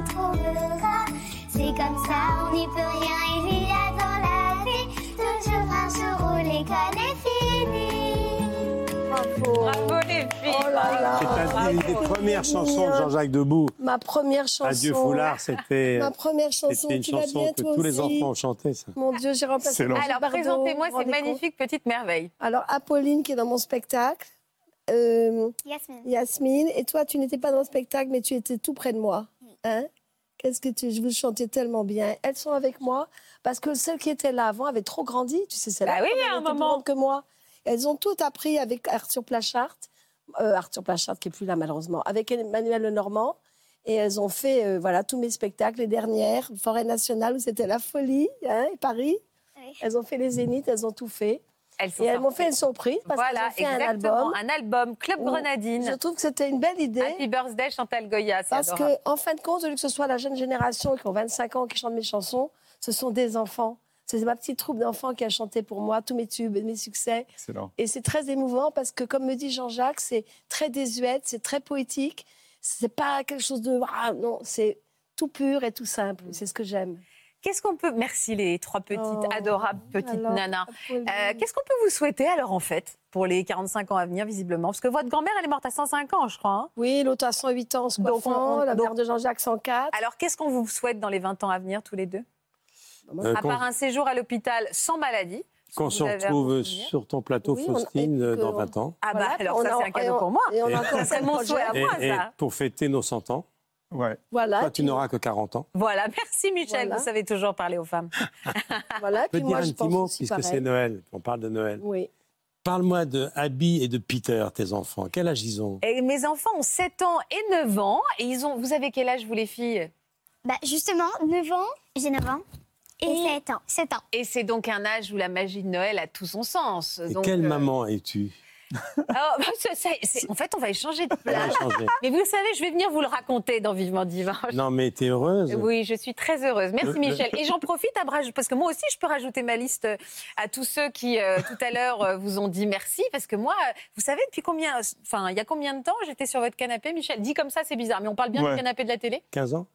retrouvera. C'est comme ça, on n'y peut rien, il y a dans la vie toujours un jour où l'école est finie. Bravo. les filles. Oh là là. C'est une des premières chansons de Jean-Jacques Debout. Ma première chanson. Adieu Foulard, c'était. Ma première chanson. une chanson que tous les enfants ont chanté. Ça. Mon Dieu, j'ai remplacé. Alors présentez-moi ces magnifiques petites merveilles. Alors Apolline qui est dans mon spectacle. euh, Yasmine. Yasmine. Et toi, tu n'étais pas dans le spectacle, mais tu étais tout près de moi. Hein? Qu'est-ce que tu... Je vous chantais tellement bien. Elles sont avec moi parce que celles qui étaient là avant avaient trop grandi. Tu sais, c'est là Bah oui, elles à un moment. que moi. Elles ont tout appris avec Arthur Plachart. Euh, Arthur Plachart qui est plus là malheureusement. Avec Emmanuel Lenormand. Et elles ont fait euh, voilà, tous mes spectacles, les dernières, Forêt Nationale, où c'était la folie, hein, et Paris. Elles ont fait les Zéniths, elles ont tout fait. Elles sont et elles m'ont fait une surprise parce Voilà, qu'elles ont fait un album. un album Club Grenadine. Je trouve que c'était une belle idée. Happy Birthday Chantal Goya, Parce adorable. qu'en en fin de compte, au lieu que ce soit la jeune génération qui ont 25 ans qui chantent mes chansons, ce sont des enfants. C'est ma petite troupe d'enfants qui a chanté pour moi tous mes tubes et mes succès. Excellent. Et c'est très émouvant parce que, comme me dit Jean-Jacques, c'est très désuète, c'est très poétique. C'est pas quelque chose de. Ah, non, c'est tout pur et tout simple. C'est ce que j'aime. Qu'est-ce qu'on peut. Merci les trois petites Oh, adorables petites alors, nanas. Euh, Qu'est-ce qu'on peut vous souhaiter alors en fait pour les 45 ans à venir visiblement? Parce que votre grand-mère elle est morte à 105 ans je crois. hein. Oui, l'autre a 108 ans se Donc, on- la donc- mère de Jean-Jacques 104. Alors qu'est-ce qu'on vous souhaite dans les 20 ans à venir tous les deux? Euh, À part un séjour à l'hôpital sans maladie. Qu'on se à retrouve sur ton plateau, Oui, Faustine, et euh, dans 20 ans. Ah bah Voilà, alors on ça a- c'est un et cadeau on- pour moi. et on a *laughs* encore Ça de mon souhait à Et, moi et ça. pour fêter nos 100 ans, Ouais. Voilà. toi, tu n'auras que 40 ans. Voilà, *laughs* merci Michel, Voilà. vous savez toujours parler aux femmes. *laughs* Voilà, Je peux puis te moi, dire je un petit mot, puisque c'est Noël, on parle de Noël. Oui. Parle-moi de Abby et de Peter, tes enfants. Quel âge ils ont? Et mes enfants ont 7 ans et 9 ans. Et ils ont. Vous avez quel âge, vous, les filles? Bah, justement, 9 ans, j'ai 9 ans. Et 7 ans. 7 ans. Et c'est donc un âge où la magie de Noël a tout son sens. Et Donc, quelle euh, maman es-tu? *laughs* oh, bah, ça- ça- c'est- en fait, on va échanger de place. Mais vous savez, je vais venir vous le raconter dans Vivement Divin. Non, mais t'es heureuse Oui, je suis très heureuse. Merci Michel. Et j'en profite à parce que moi aussi, je peux rajouter ma liste euh, à tous ceux qui, euh, tout à l'heure, euh, vous ont dit merci. Parce que moi, vous savez, depuis combien, enfin, il y a combien de temps j'étais sur votre canapé, Michel? Dit comme ça, c'est bizarre, mais on parle bien Ouais. du canapé de la télé? 15 ans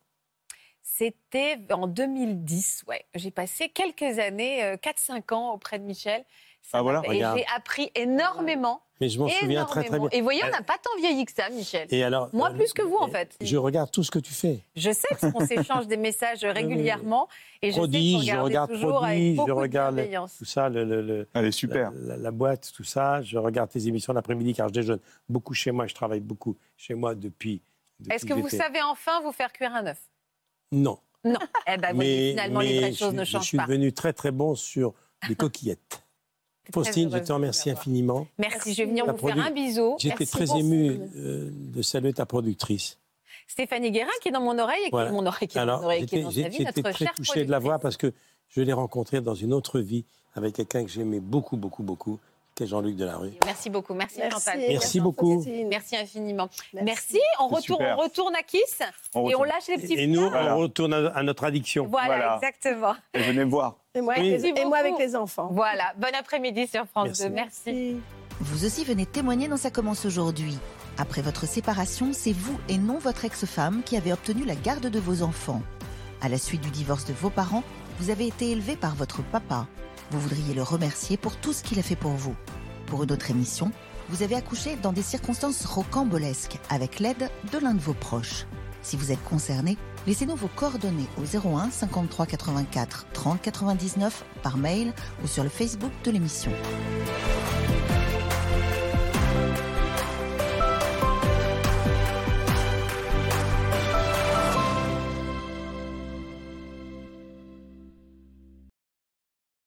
C'était en 2010, ouais. J'ai passé quelques années, euh, 4-5 ans auprès de Michel. Ça Ah, voilà, j'ai appris énormément. Mais je m'en souviens très, très bien. Et vous voyez, on Euh, n'a pas tant vieilli que ça, Michel. Et alors Moi, euh, plus que vous, en fait. Je regarde tout ce que tu fais. Je sais parce qu'on *laughs* s'échange des messages régulièrement. Et je sais je regarde toujours avec Prodige, beaucoup je de regarde tout ça, le, le- le- Elle est super. La, la- la boîte, tout ça. Je regarde tes émissions l'après-midi car je déjeune beaucoup chez moi. Je travaille beaucoup chez moi depuis. depuis Est-ce que vous savez enfin vous faire cuire un œuf? Non. Non. Eh ben, voyez, finalement, les vraies je choses suis- ne Je changent suis pas. devenu très très bon sur les *laughs* coquillettes. Faustine, je te remercie infiniment. Merci, je vais venir vous faire un bisou. J'étais très ému euh, de saluer ta productrice. Stéphanie Guérin qui est dans mon oreille et qui Voilà. est mon oreille qui est dans mon Alors, oreille qui est j'étais dans sa j'ai- vie, j'étais très touché de la voir parce que je l'ai rencontré dans une autre vie avec quelqu'un que j'aimais beaucoup, beaucoup, beaucoup, qui est Jean-Luc Delarue. Merci beaucoup, merci, Merci. Chantal. Merci beaucoup. Merci infiniment. Merci. Merci. On, retourne, super. on retourne à Kiss On et on lâche les petits Et nous, on retourne à, à notre addiction. Voilà, exactement. Et venez me voir. Et moi, Oui. avec, les, et moi avec les enfants. Voilà, bon après-midi sur France Merci. 2. Merci. Vous aussi venez témoigner dans Ça commence aujourd'hui. Après votre séparation, c'est vous et non votre ex-femme qui avez obtenu la garde de vos enfants. À la suite du divorce de vos parents, vous avez été élevé par votre papa. Vous voudriez le remercier pour tout ce qu'il a fait pour vous. Pour une autre émission, vous avez accouché dans des circonstances rocambolesques avec l'aide de l'un de vos proches. Si vous êtes concerné, laissez-nous vos coordonnées au 01 53 84 30 99 par mail ou sur le Facebook de l'émission.